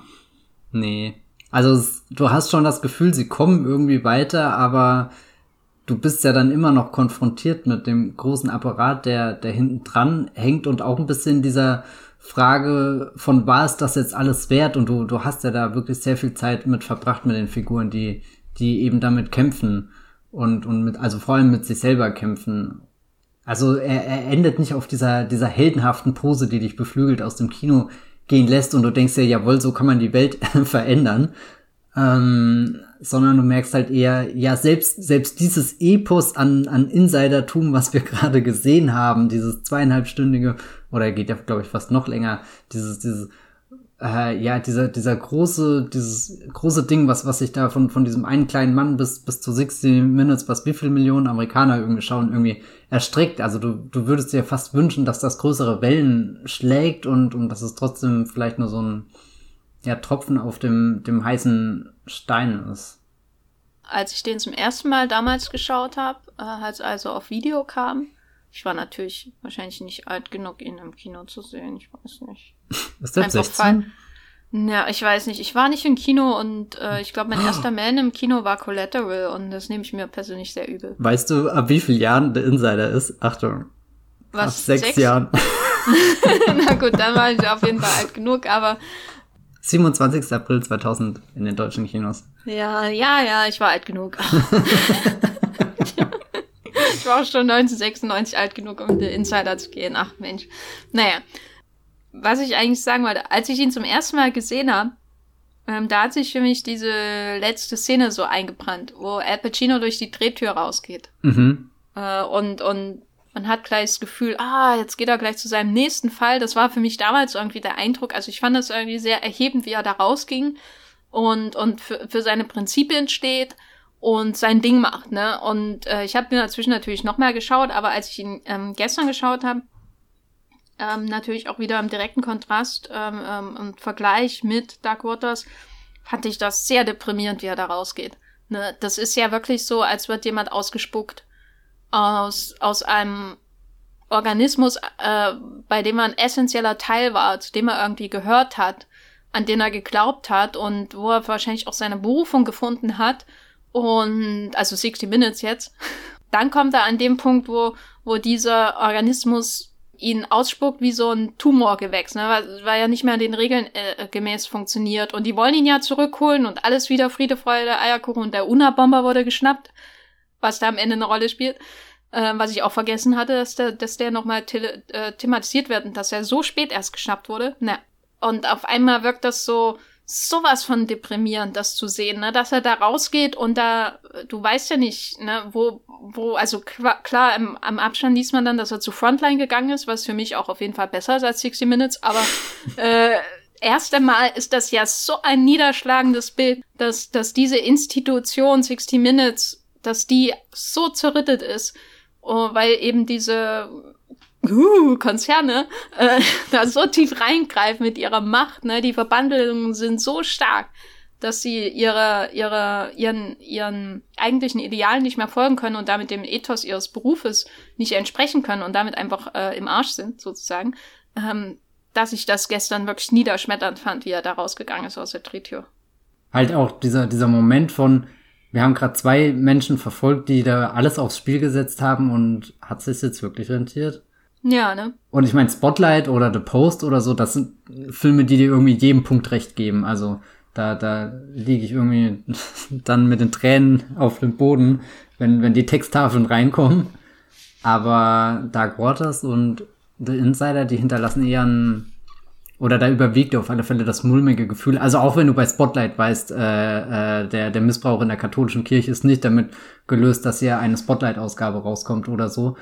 nee. Also du hast schon das Gefühl, sie kommen irgendwie weiter, aber du bist ja dann immer noch konfrontiert mit dem großen Apparat, der, der hinten dran hängt und auch ein bisschen dieser Frage von war es das jetzt alles wert und du, du hast ja da wirklich sehr viel Zeit mit verbracht mit den Figuren, die, die eben damit kämpfen und, und mit, also vor allem mit sich selber kämpfen. Also er, er endet nicht auf dieser, dieser heldenhaften Pose, die dich beflügelt aus dem Kino gehen lässt und du denkst ja, jawohl, so kann man die Welt <laughs> verändern. Ähm, sondern du merkst halt eher, ja, selbst, selbst dieses Epos an, an Insidertum, was wir <laughs> gerade gesehen haben, dieses zweieinhalbstündige oder geht ja, glaube ich, fast noch länger, dieses, dieses, äh, ja, dieser, dieser große, dieses große Ding, was, was sich da von, von diesem einen kleinen Mann bis, bis zu 60 Minutes, was wie viele Millionen Amerikaner irgendwie schauen, irgendwie erstreckt. Also du, du würdest dir fast wünschen, dass das größere Wellen schlägt und, und dass es trotzdem vielleicht nur so ein, ja, Tropfen auf dem, dem heißen Stein ist. Als ich den zum ersten Mal damals geschaut habe, äh, als also auf Video kam, ich war natürlich wahrscheinlich nicht alt genug, ihn im Kino zu sehen. Ich weiß nicht. Ist das 16? Ja, ich weiß nicht. Ich war nicht im Kino und äh, ich glaube, mein oh. erster <gasps> Man im Kino war Collateral und das nehme ich mir persönlich sehr übel. Weißt du, ab wie vielen Jahren der Insider ist? Achtung. Was? Ab sechs, sechs? Jahren. <laughs> <laughs> Na gut, dann war ich auf jeden Fall alt genug, aber 27. April 2000 in den deutschen Kinos. Ja, ja, ja, ich war alt genug. <laughs> ich war auch schon 1996 alt genug, um den Insider zu gehen. Ach Mensch. Naja. Was ich eigentlich sagen wollte, als ich ihn zum ersten Mal gesehen habe, ähm, da hat sich für mich diese letzte Szene so eingebrannt, wo Al Pacino durch die Drehtür rausgeht. Mhm. Äh, und, und man hat gleich das Gefühl, ah, jetzt geht er gleich zu seinem nächsten Fall. Das war für mich damals irgendwie der Eindruck. Also ich fand das irgendwie sehr erhebend, wie er da rausging und, und für, für seine Prinzipien steht und sein Ding macht, ne? Und äh, ich habe mir dazwischen natürlich noch mehr geschaut, aber als ich ihn ähm, gestern geschaut habe, ähm, natürlich auch wieder im direkten Kontrast ähm, ähm, und Vergleich mit Dark Waters, fand ich das sehr deprimierend, wie er da rausgeht. Ne? Das ist ja wirklich so, als wird jemand ausgespuckt aus, aus einem Organismus, äh, bei dem er ein essentieller Teil war, zu dem er irgendwie gehört hat, an den er geglaubt hat und wo er wahrscheinlich auch seine Berufung gefunden hat und also 60 Minutes jetzt. Dann kommt er an dem Punkt, wo, wo dieser Organismus ihn ausspuckt wie so ein Tumorgewächs, ne? weil, weil er nicht mehr den Regeln äh, gemäß funktioniert. Und die wollen ihn ja zurückholen und alles wieder Friede, Freude, Eierkuchen und der Una-Bomber wurde geschnappt, was da am Ende eine Rolle spielt. Äh, was ich auch vergessen hatte, dass der, dass der nochmal äh, thematisiert wird und dass er so spät erst geschnappt wurde. Na. Und auf einmal wirkt das so, sowas von deprimierend, das zu sehen, ne? dass er da rausgeht und da, du weißt ja nicht, ne, wo, wo, also klar, im, am Abstand liest man dann, dass er zu Frontline gegangen ist, was für mich auch auf jeden Fall besser ist als 60 Minutes, aber <laughs> äh, erst einmal ist das ja so ein niederschlagendes Bild, dass, dass diese Institution 60 Minutes, dass die so zerrüttet ist, oh, weil eben diese uh, Konzerne äh, <laughs> da so tief reingreifen mit ihrer Macht, ne? Die Verbandlungen sind so stark, dass sie ihre, ihre, ihren, ihren eigentlichen Idealen nicht mehr folgen können und damit dem Ethos ihres Berufes nicht entsprechen können und damit einfach äh, im Arsch sind, sozusagen, ähm, dass ich das gestern wirklich niederschmetternd fand, wie er da rausgegangen ist aus der Drehtür. Halt auch dieser, dieser Moment von, wir haben gerade zwei Menschen verfolgt, die da alles aufs Spiel gesetzt haben und hat es jetzt wirklich rentiert? Ja, ne? Und ich meine, Spotlight oder The Post oder so, das sind Filme, die dir irgendwie jedem Punkt recht geben. Also da, da liege ich irgendwie <laughs> dann mit den Tränen auf dem Boden, wenn, wenn die Texttafeln reinkommen. Aber Dark Waters und The Insider, die hinterlassen eher ein, oder da überwiegt auf alle Fälle das mulmige Gefühl. Also auch wenn du bei Spotlight weißt, äh, äh, der, der Missbrauch in der katholischen Kirche ist nicht damit gelöst, dass hier eine Spotlight-Ausgabe rauskommt oder so.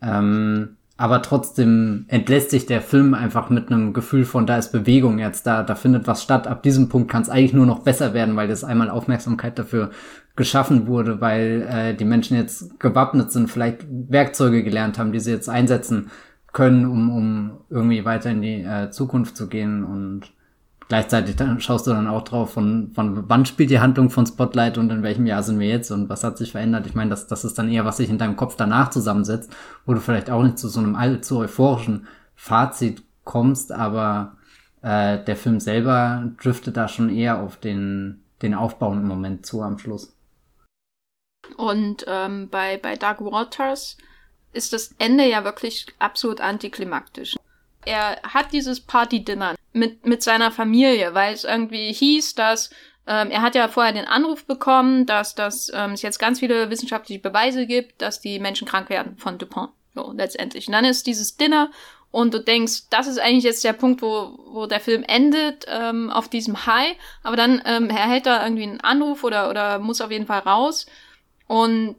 Ähm, aber trotzdem entlässt sich der Film einfach mit einem Gefühl von, da ist Bewegung jetzt, da, da findet was statt. Ab diesem Punkt kann es eigentlich nur noch besser werden, weil das einmal Aufmerksamkeit dafür geschaffen wurde, weil äh, die Menschen jetzt gewappnet sind, vielleicht Werkzeuge gelernt haben, die sie jetzt einsetzen können, um, um irgendwie weiter in die äh, Zukunft zu gehen und gleichzeitig dann schaust du dann auch drauf, von, von wann spielt die Handlung von Spotlight und in welchem Jahr sind wir jetzt und was hat sich verändert. Ich meine, das, das ist dann eher, was sich in deinem Kopf danach zusammensetzt, wo du vielleicht auch nicht zu so einem allzu euphorischen Fazit kommst, aber äh, der Film selber driftet da schon eher auf den, den aufbauenden Moment zu am Schluss. Und ähm, bei, bei Dark Waters ist das Ende ja wirklich absolut antiklimaktisch. Er hat dieses Party-Dinner mit, mit seiner Familie, weil es irgendwie hieß, dass ähm, er hat ja vorher den Anruf bekommen, dass, dass ähm, es jetzt ganz viele wissenschaftliche Beweise gibt, dass die Menschen krank werden von Dupont. So, letztendlich. Und dann ist dieses Dinner und du denkst, das ist eigentlich jetzt der Punkt, wo, wo der Film endet, ähm, auf diesem High. Aber dann ähm, erhält er irgendwie einen Anruf oder, oder muss auf jeden Fall raus. Und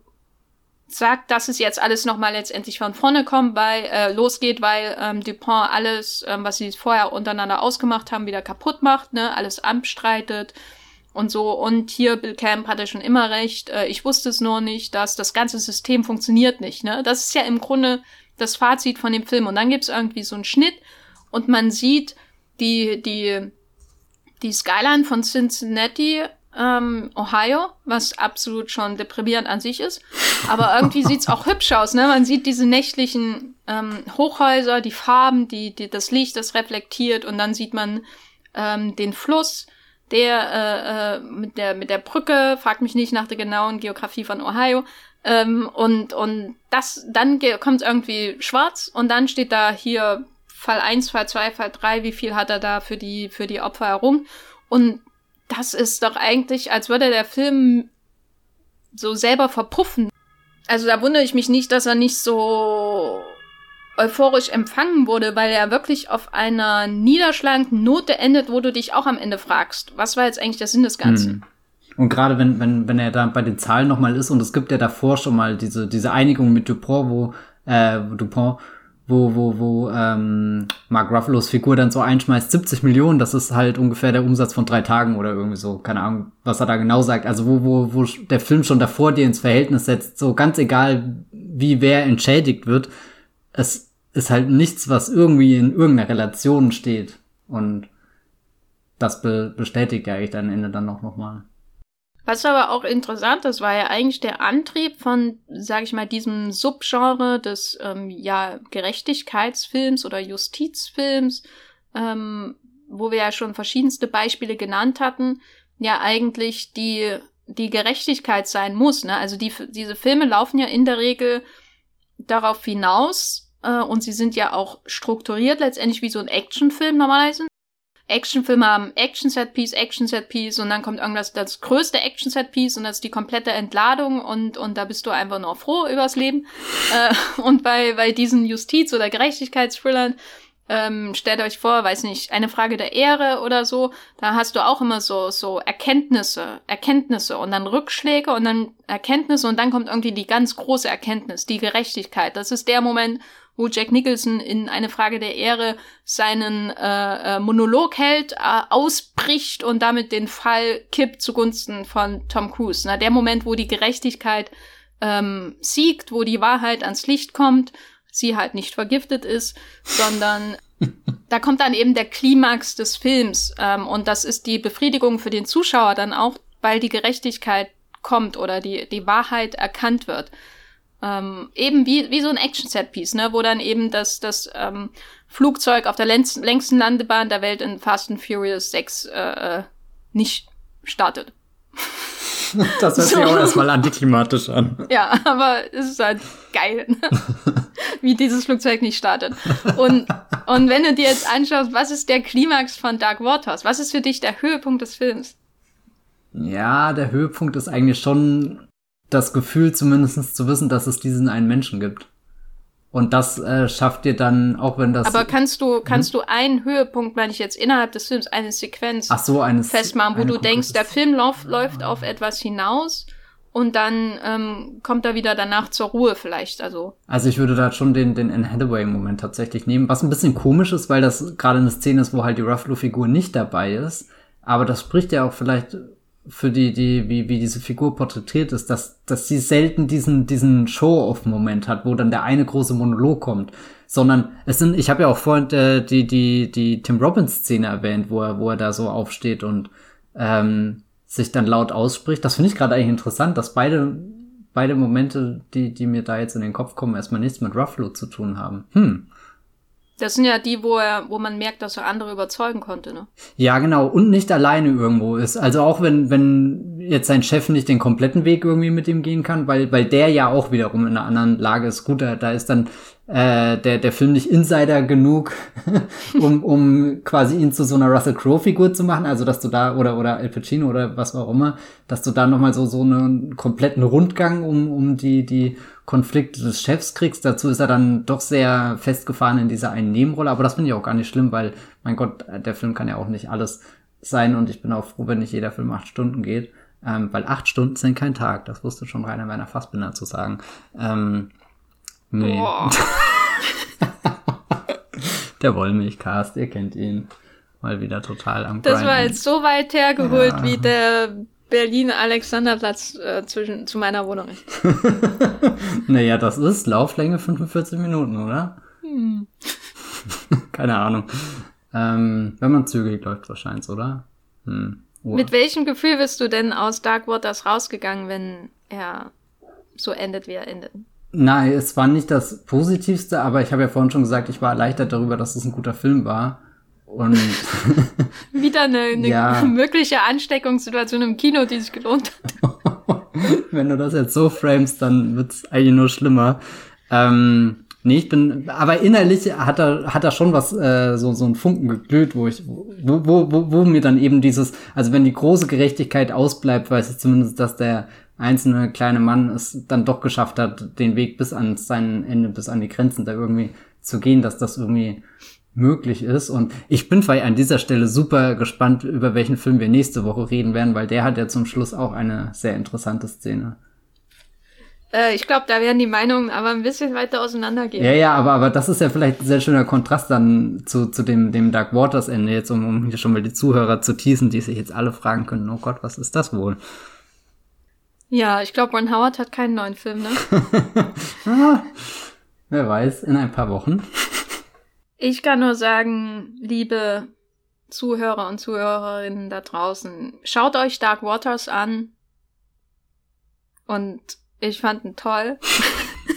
sagt, dass es jetzt alles nochmal letztendlich von vorne kommt, weil äh, losgeht, weil ähm, Dupont alles, ähm, was sie vorher untereinander ausgemacht haben, wieder kaputt macht, ne, alles abstreitet und so. Und hier Bill Camp hatte schon immer recht. Äh, ich wusste es nur nicht, dass das ganze System funktioniert nicht. Ne, das ist ja im Grunde das Fazit von dem Film. Und dann gibt's irgendwie so einen Schnitt und man sieht die die die Skyline von Cincinnati ähm, Ohio, was absolut schon deprimierend an sich ist. Aber irgendwie <laughs> sieht's auch hübsch aus, ne? Man sieht diese nächtlichen ähm, Hochhäuser, die Farben, die, die, das Licht, das reflektiert und dann sieht man ähm, den Fluss, der äh, äh, mit der mit der Brücke, fragt mich nicht nach der genauen Geografie von Ohio. Ähm, und und das dann kommt irgendwie schwarz und dann steht da hier Fall 1, Fall 2, Fall 3, wie viel hat er da für die für die Opfer herum und das ist doch eigentlich, als würde der Film so selber verpuffen. Also da wundere ich mich nicht, dass er nicht so euphorisch empfangen wurde, weil er wirklich auf einer niederschlagenden Note endet, wo du dich auch am Ende fragst, was war jetzt eigentlich der Sinn des Ganzen? Hm. Und gerade wenn, wenn, wenn er da bei den Zahlen nochmal ist und es gibt ja davor schon mal diese, diese Einigung mit Dupont, wo, äh, Dupont, wo, wo, wo ähm, Mark Ruffalo's Figur dann so einschmeißt, 70 Millionen, das ist halt ungefähr der Umsatz von drei Tagen oder irgendwie so, keine Ahnung, was er da genau sagt. Also wo, wo, wo der Film schon davor dir ins Verhältnis setzt, so ganz egal, wie wer entschädigt wird, es ist halt nichts, was irgendwie in irgendeiner Relation steht. Und das be bestätigt ja eigentlich dann Ende dann noch, noch mal. Was aber auch interessant ist, war ja eigentlich der Antrieb von, sag ich mal, diesem Subgenre des ähm, ja Gerechtigkeitsfilms oder Justizfilms, ähm, wo wir ja schon verschiedenste Beispiele genannt hatten, ja eigentlich die die Gerechtigkeit sein muss. Ne? Also die, diese Filme laufen ja in der Regel darauf hinaus äh, und sie sind ja auch strukturiert letztendlich wie so ein Actionfilm normalerweise. Actionfilme haben Action-Set-Piece, Action-Set-Piece und dann kommt irgendwas, das größte Action-Set-Piece und das ist die komplette Entladung und, und da bist du einfach nur froh übers Leben. <laughs> äh, und bei, bei diesen Justiz- oder Gerechtigkeitsthrillern ähm, stellt euch vor, weiß nicht, eine Frage der Ehre oder so, da hast du auch immer so, so Erkenntnisse, Erkenntnisse und dann Rückschläge und dann Erkenntnisse und dann kommt irgendwie die ganz große Erkenntnis, die Gerechtigkeit. Das ist der Moment, wo Jack Nicholson in eine Frage der Ehre seinen äh, äh, Monolog hält, äh, ausbricht und damit den Fall kippt zugunsten von Tom Cruise. Na, der Moment, wo die Gerechtigkeit ähm, siegt, wo die Wahrheit ans Licht kommt, sie halt nicht vergiftet ist, sondern <laughs> da kommt dann eben der Klimax des Films ähm, und das ist die Befriedigung für den Zuschauer dann auch, weil die Gerechtigkeit kommt oder die, die Wahrheit erkannt wird. Ähm, eben wie, wie so ein Action-Set-Piece, ne, wo dann eben das, das ähm, Flugzeug auf der längsten, längsten Landebahn der Welt in Fast and Furious 6 äh, äh, nicht startet. <laughs> Das hört so. sich auch erstmal antiklimatisch an. Ja, aber es ist halt geil, ne? <laughs> wie dieses Flugzeug nicht startet. Und, und wenn du dir jetzt anschaust, was ist der Klimax von Dark Waters? Was ist für dich der Höhepunkt des Films? Ja, der Höhepunkt ist eigentlich schon das Gefühl zumindest zu wissen, dass es diesen einen Menschen gibt. Und das äh, schafft dir dann, auch wenn das. Aber kannst du, kannst hm? du einen Höhepunkt, meine ich jetzt innerhalb des Films, eine Sequenz Ach so, eine festmachen, wo du denkst, der Film lauf, läuft auf etwas hinaus und dann ähm, kommt er wieder danach zur Ruhe vielleicht. Also. Also ich würde da schon den, den Anne Hathaway-Moment tatsächlich nehmen, was ein bisschen komisch ist, weil das gerade eine Szene ist, wo halt die Ruffalo-Figur nicht dabei ist. Aber das spricht ja auch vielleicht für die, die, wie, wie diese Figur porträtiert ist, dass, dass sie selten diesen, diesen Show-off-Moment hat, wo dann der eine große Monolog kommt, sondern es sind, ich habe ja auch vorhin äh, die, die, die Tim Robbins-Szene erwähnt, wo er, wo er da so aufsteht und ähm, sich dann laut ausspricht. Das finde ich gerade eigentlich interessant, dass beide, beide Momente, die, die mir da jetzt in den Kopf kommen, erstmal nichts mit Ruffalo zu tun haben. Hm. Das sind ja die, wo er, wo man merkt, dass er andere überzeugen konnte, ne? Ja, genau. Und nicht alleine irgendwo ist. Also auch wenn, wenn jetzt sein Chef nicht den kompletten Weg irgendwie mit ihm gehen kann, weil, weil der ja auch wiederum in einer anderen Lage ist. Gut, da, da ist dann äh, der, der Film nicht Insider genug, <laughs> um, um quasi ihn zu so einer Russell Crowe-Figur zu machen, also dass du da, oder, oder Al Pacino oder was auch immer, dass du da nochmal so, so einen kompletten Rundgang um, um die, die Konflikte des Chefs kriegst. Dazu ist er dann doch sehr festgefahren in dieser einen Nebenrolle, aber das finde ich auch gar nicht schlimm, weil, mein Gott, der Film kann ja auch nicht alles sein. Und ich bin auch froh, wenn nicht jeder Film acht Stunden geht, ähm, weil acht Stunden sind kein Tag, das wusste schon Rainer Werner Fassbinder zu sagen. Ähm, Nee. <laughs> der Wollmilchcast, ihr kennt ihn. Mal wieder total am Das Grinden. war jetzt so weit hergeholt, ja. wie der Berlin-Alexanderplatz äh, zwischen, zu meiner Wohnung ist. <laughs> naja, das ist Lauflänge 45 Minuten, oder? Hm. <laughs> Keine Ahnung. Ähm, wenn man zügig läuft, wahrscheinlich, oder? Hm. Mit welchem Gefühl bist du denn aus Dark Waters rausgegangen, wenn er so endet, wie er endet? Nein, es war nicht das Positivste, aber ich habe ja vorhin schon gesagt, ich war erleichtert darüber, dass es ein guter Film war. Und <laughs> wieder eine, eine ja. mögliche Ansteckungssituation im Kino, die sich gelohnt hat. <laughs> Wenn du das jetzt so framest, dann wird's eigentlich nur schlimmer. Ähm, nee, ich bin, aber innerlich hat er, hat er schon was, äh, so, so ein Funken geglüht, wo ich, wo, wo, wo, wo mir dann eben dieses, also wenn die große Gerechtigkeit ausbleibt, weiß ich zumindest, dass der einzelne kleine Mann es dann doch geschafft hat, den Weg bis an sein Ende, bis an die Grenzen da irgendwie zu gehen, dass das irgendwie möglich ist. Und ich bin an dieser Stelle super gespannt, über welchen Film wir nächste Woche reden werden, weil der hat ja zum Schluss auch eine sehr interessante Szene. Äh, ich glaube, da werden die Meinungen aber ein bisschen weiter auseinandergehen. Ja, ja, aber, aber das ist ja vielleicht ein sehr schöner Kontrast dann zu, zu dem, dem Dark Waters Ende jetzt, um, um hier schon mal die Zuhörer zu teasen, die sich jetzt alle fragen können, oh Gott, was ist das wohl? Ja, ich glaube, Ron Howard hat keinen neuen Film, ne? ah, <laughs> wer weiß, in ein paar Wochen. Ich kann nur sagen, liebe Zuhörer und Zuhörerinnen da draußen, schaut euch Dark Waters an. Und ich fand ihn toll.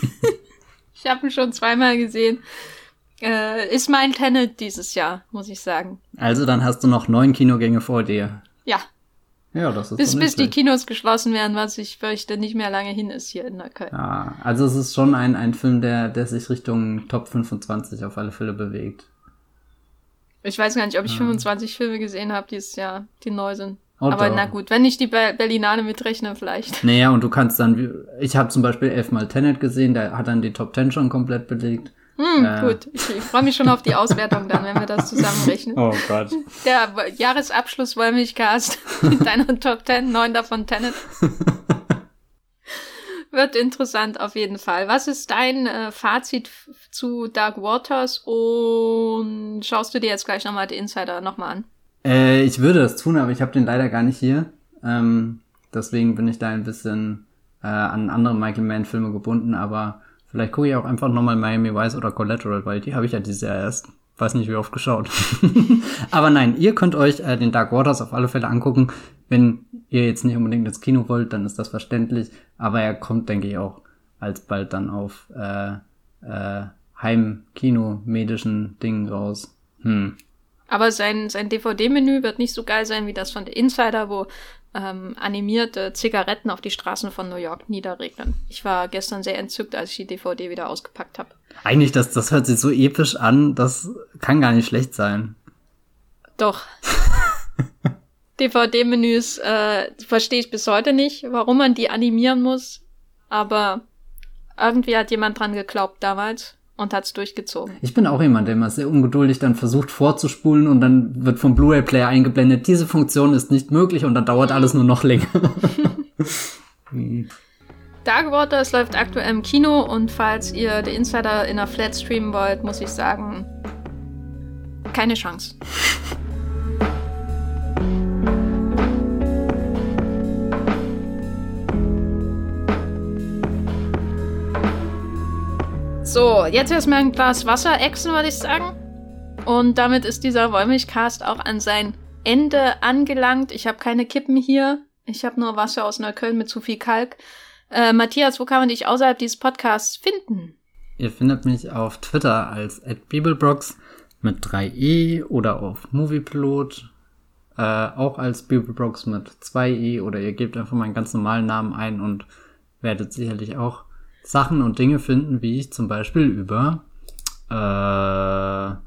<laughs> ich habe ihn schon zweimal gesehen. Äh, ist mein Tenet dieses Jahr, muss ich sagen. Also dann hast du noch neun Kinogänge vor dir. Ja. Das ist Bis, bis die Kinos geschlossen werden, was ich fürchte nicht mehr lange hin ist hier in Neukölln. Ja, also es ist schon ein, ein Film, der, der sich Richtung Top 25 auf alle Fälle bewegt. Ich weiß gar nicht, ob ich ja. 25 Filme gesehen habe dieses Jahr, die neu sind. Oh, Aber doch. na gut, wenn ich die Berlinale mitrechne, vielleicht. Naja, und du kannst dann, ich habe zum Beispiel elfmal Tenet gesehen, der hat dann die Top 10 schon komplett belegt. Hm, äh. gut. Ich, ich freue mich schon auf die Auswertung dann, wenn wir das zusammenrechnen. Oh Gott. Der Jahresabschluss Wollmilchcast mit <laughs> deiner Top 10, neun davon Tenet. Wird interessant auf jeden Fall. Was ist dein äh, Fazit zu Dark Waters und schaust du dir jetzt gleich nochmal die Insider nochmal an? Äh, ich würde das tun, aber ich habe den leider gar nicht hier. Ähm, deswegen bin ich da ein bisschen äh, an andere Michael Mann Filme gebunden, aber vielleicht gucke ich auch einfach nochmal Miami Vice oder Collateral, weil die habe ich ja dieses Jahr erst. Weiß nicht, wie oft geschaut. <laughs> aber nein, ihr könnt euch äh, den Dark Waters auf alle Fälle angucken. Wenn ihr jetzt nicht unbedingt ins Kino wollt, dann ist das verständlich. Aber er kommt, denke ich, auch alsbald dann auf äh, äh, Heimkino-medischen Dingen raus. Hm. Aber sein, sein DVD-Menü wird nicht so geil sein wie das von The Insider, wo ähm, animierte Zigaretten auf die Straßen von New York niederregnen. Ich war gestern sehr entzückt, als ich die DVD wieder ausgepackt habe. Eigentlich, das, das hört sich so episch an, das kann gar nicht schlecht sein. Doch. <laughs> DVD-Menüs äh, verstehe ich bis heute nicht, warum man die animieren muss. Aber irgendwie hat jemand dran geglaubt damals und hat's durchgezogen. Ich bin auch jemand, der immer sehr ungeduldig dann versucht vorzuspulen und dann wird vom Blu-ray-Player eingeblendet, diese Funktion ist nicht möglich und dann dauert alles nur noch länger. <laughs> Dark Waters läuft aktuell im Kino und falls ihr The Insider in einer Flat streamen wollt, muss ich sagen, keine Chance. <laughs> So, jetzt erstmal ein Glas Wasser exen, würde ich sagen. Und damit ist dieser Wollmilchcast auch an sein Ende angelangt. Ich habe keine Kippen hier. Ich habe nur Wasser aus Neukölln mit zu viel Kalk. Äh, Matthias, wo kann man dich außerhalb dieses Podcasts finden? Ihr findet mich auf Twitter als @bibelbrox mit 3e oder auf Moviepilot äh, auch als Bibelbrox mit 2e oder ihr gebt einfach meinen ganz normalen Namen ein und werdet sicherlich auch Sachen und Dinge finden, wie ich zum Beispiel über, äh, ja,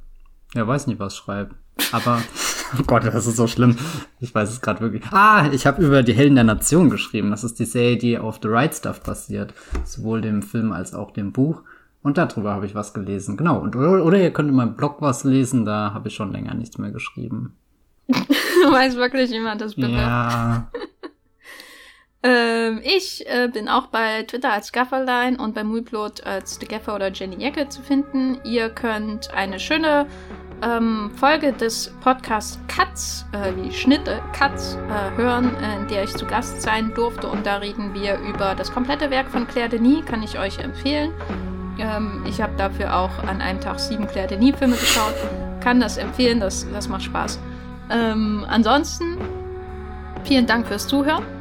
weiß nicht, was schreibe. Aber, <laughs> oh Gott, das ist so schlimm. Ich weiß es gerade wirklich. Ah, ich habe über die Helden der Nation geschrieben. Das ist die Serie, die auf The Right Stuff basiert. Sowohl dem Film als auch dem Buch. Und darüber habe ich was gelesen. Genau. Und, oder, oder ihr könnt in meinem Blog was lesen. Da habe ich schon länger nichts mehr geschrieben. <laughs> Weiß wirklich jemand das bitte? Ja. <laughs> Ähm, ich äh, bin auch bei Twitter als Gafferline und bei Mulplot als The Gaffer oder Jenny Jacke zu finden. Ihr könnt eine schöne ähm, Folge des Podcasts Katz, äh, wie Schnitte Katz, äh, hören, in der ich zu Gast sein durfte. Und da reden wir über das komplette Werk von Claire Denis, kann ich euch empfehlen. Ähm, ich habe dafür auch an einem Tag sieben Claire Denis-Filme geschaut. Kann das empfehlen, das, das macht Spaß. Ähm, ansonsten, vielen Dank fürs Zuhören.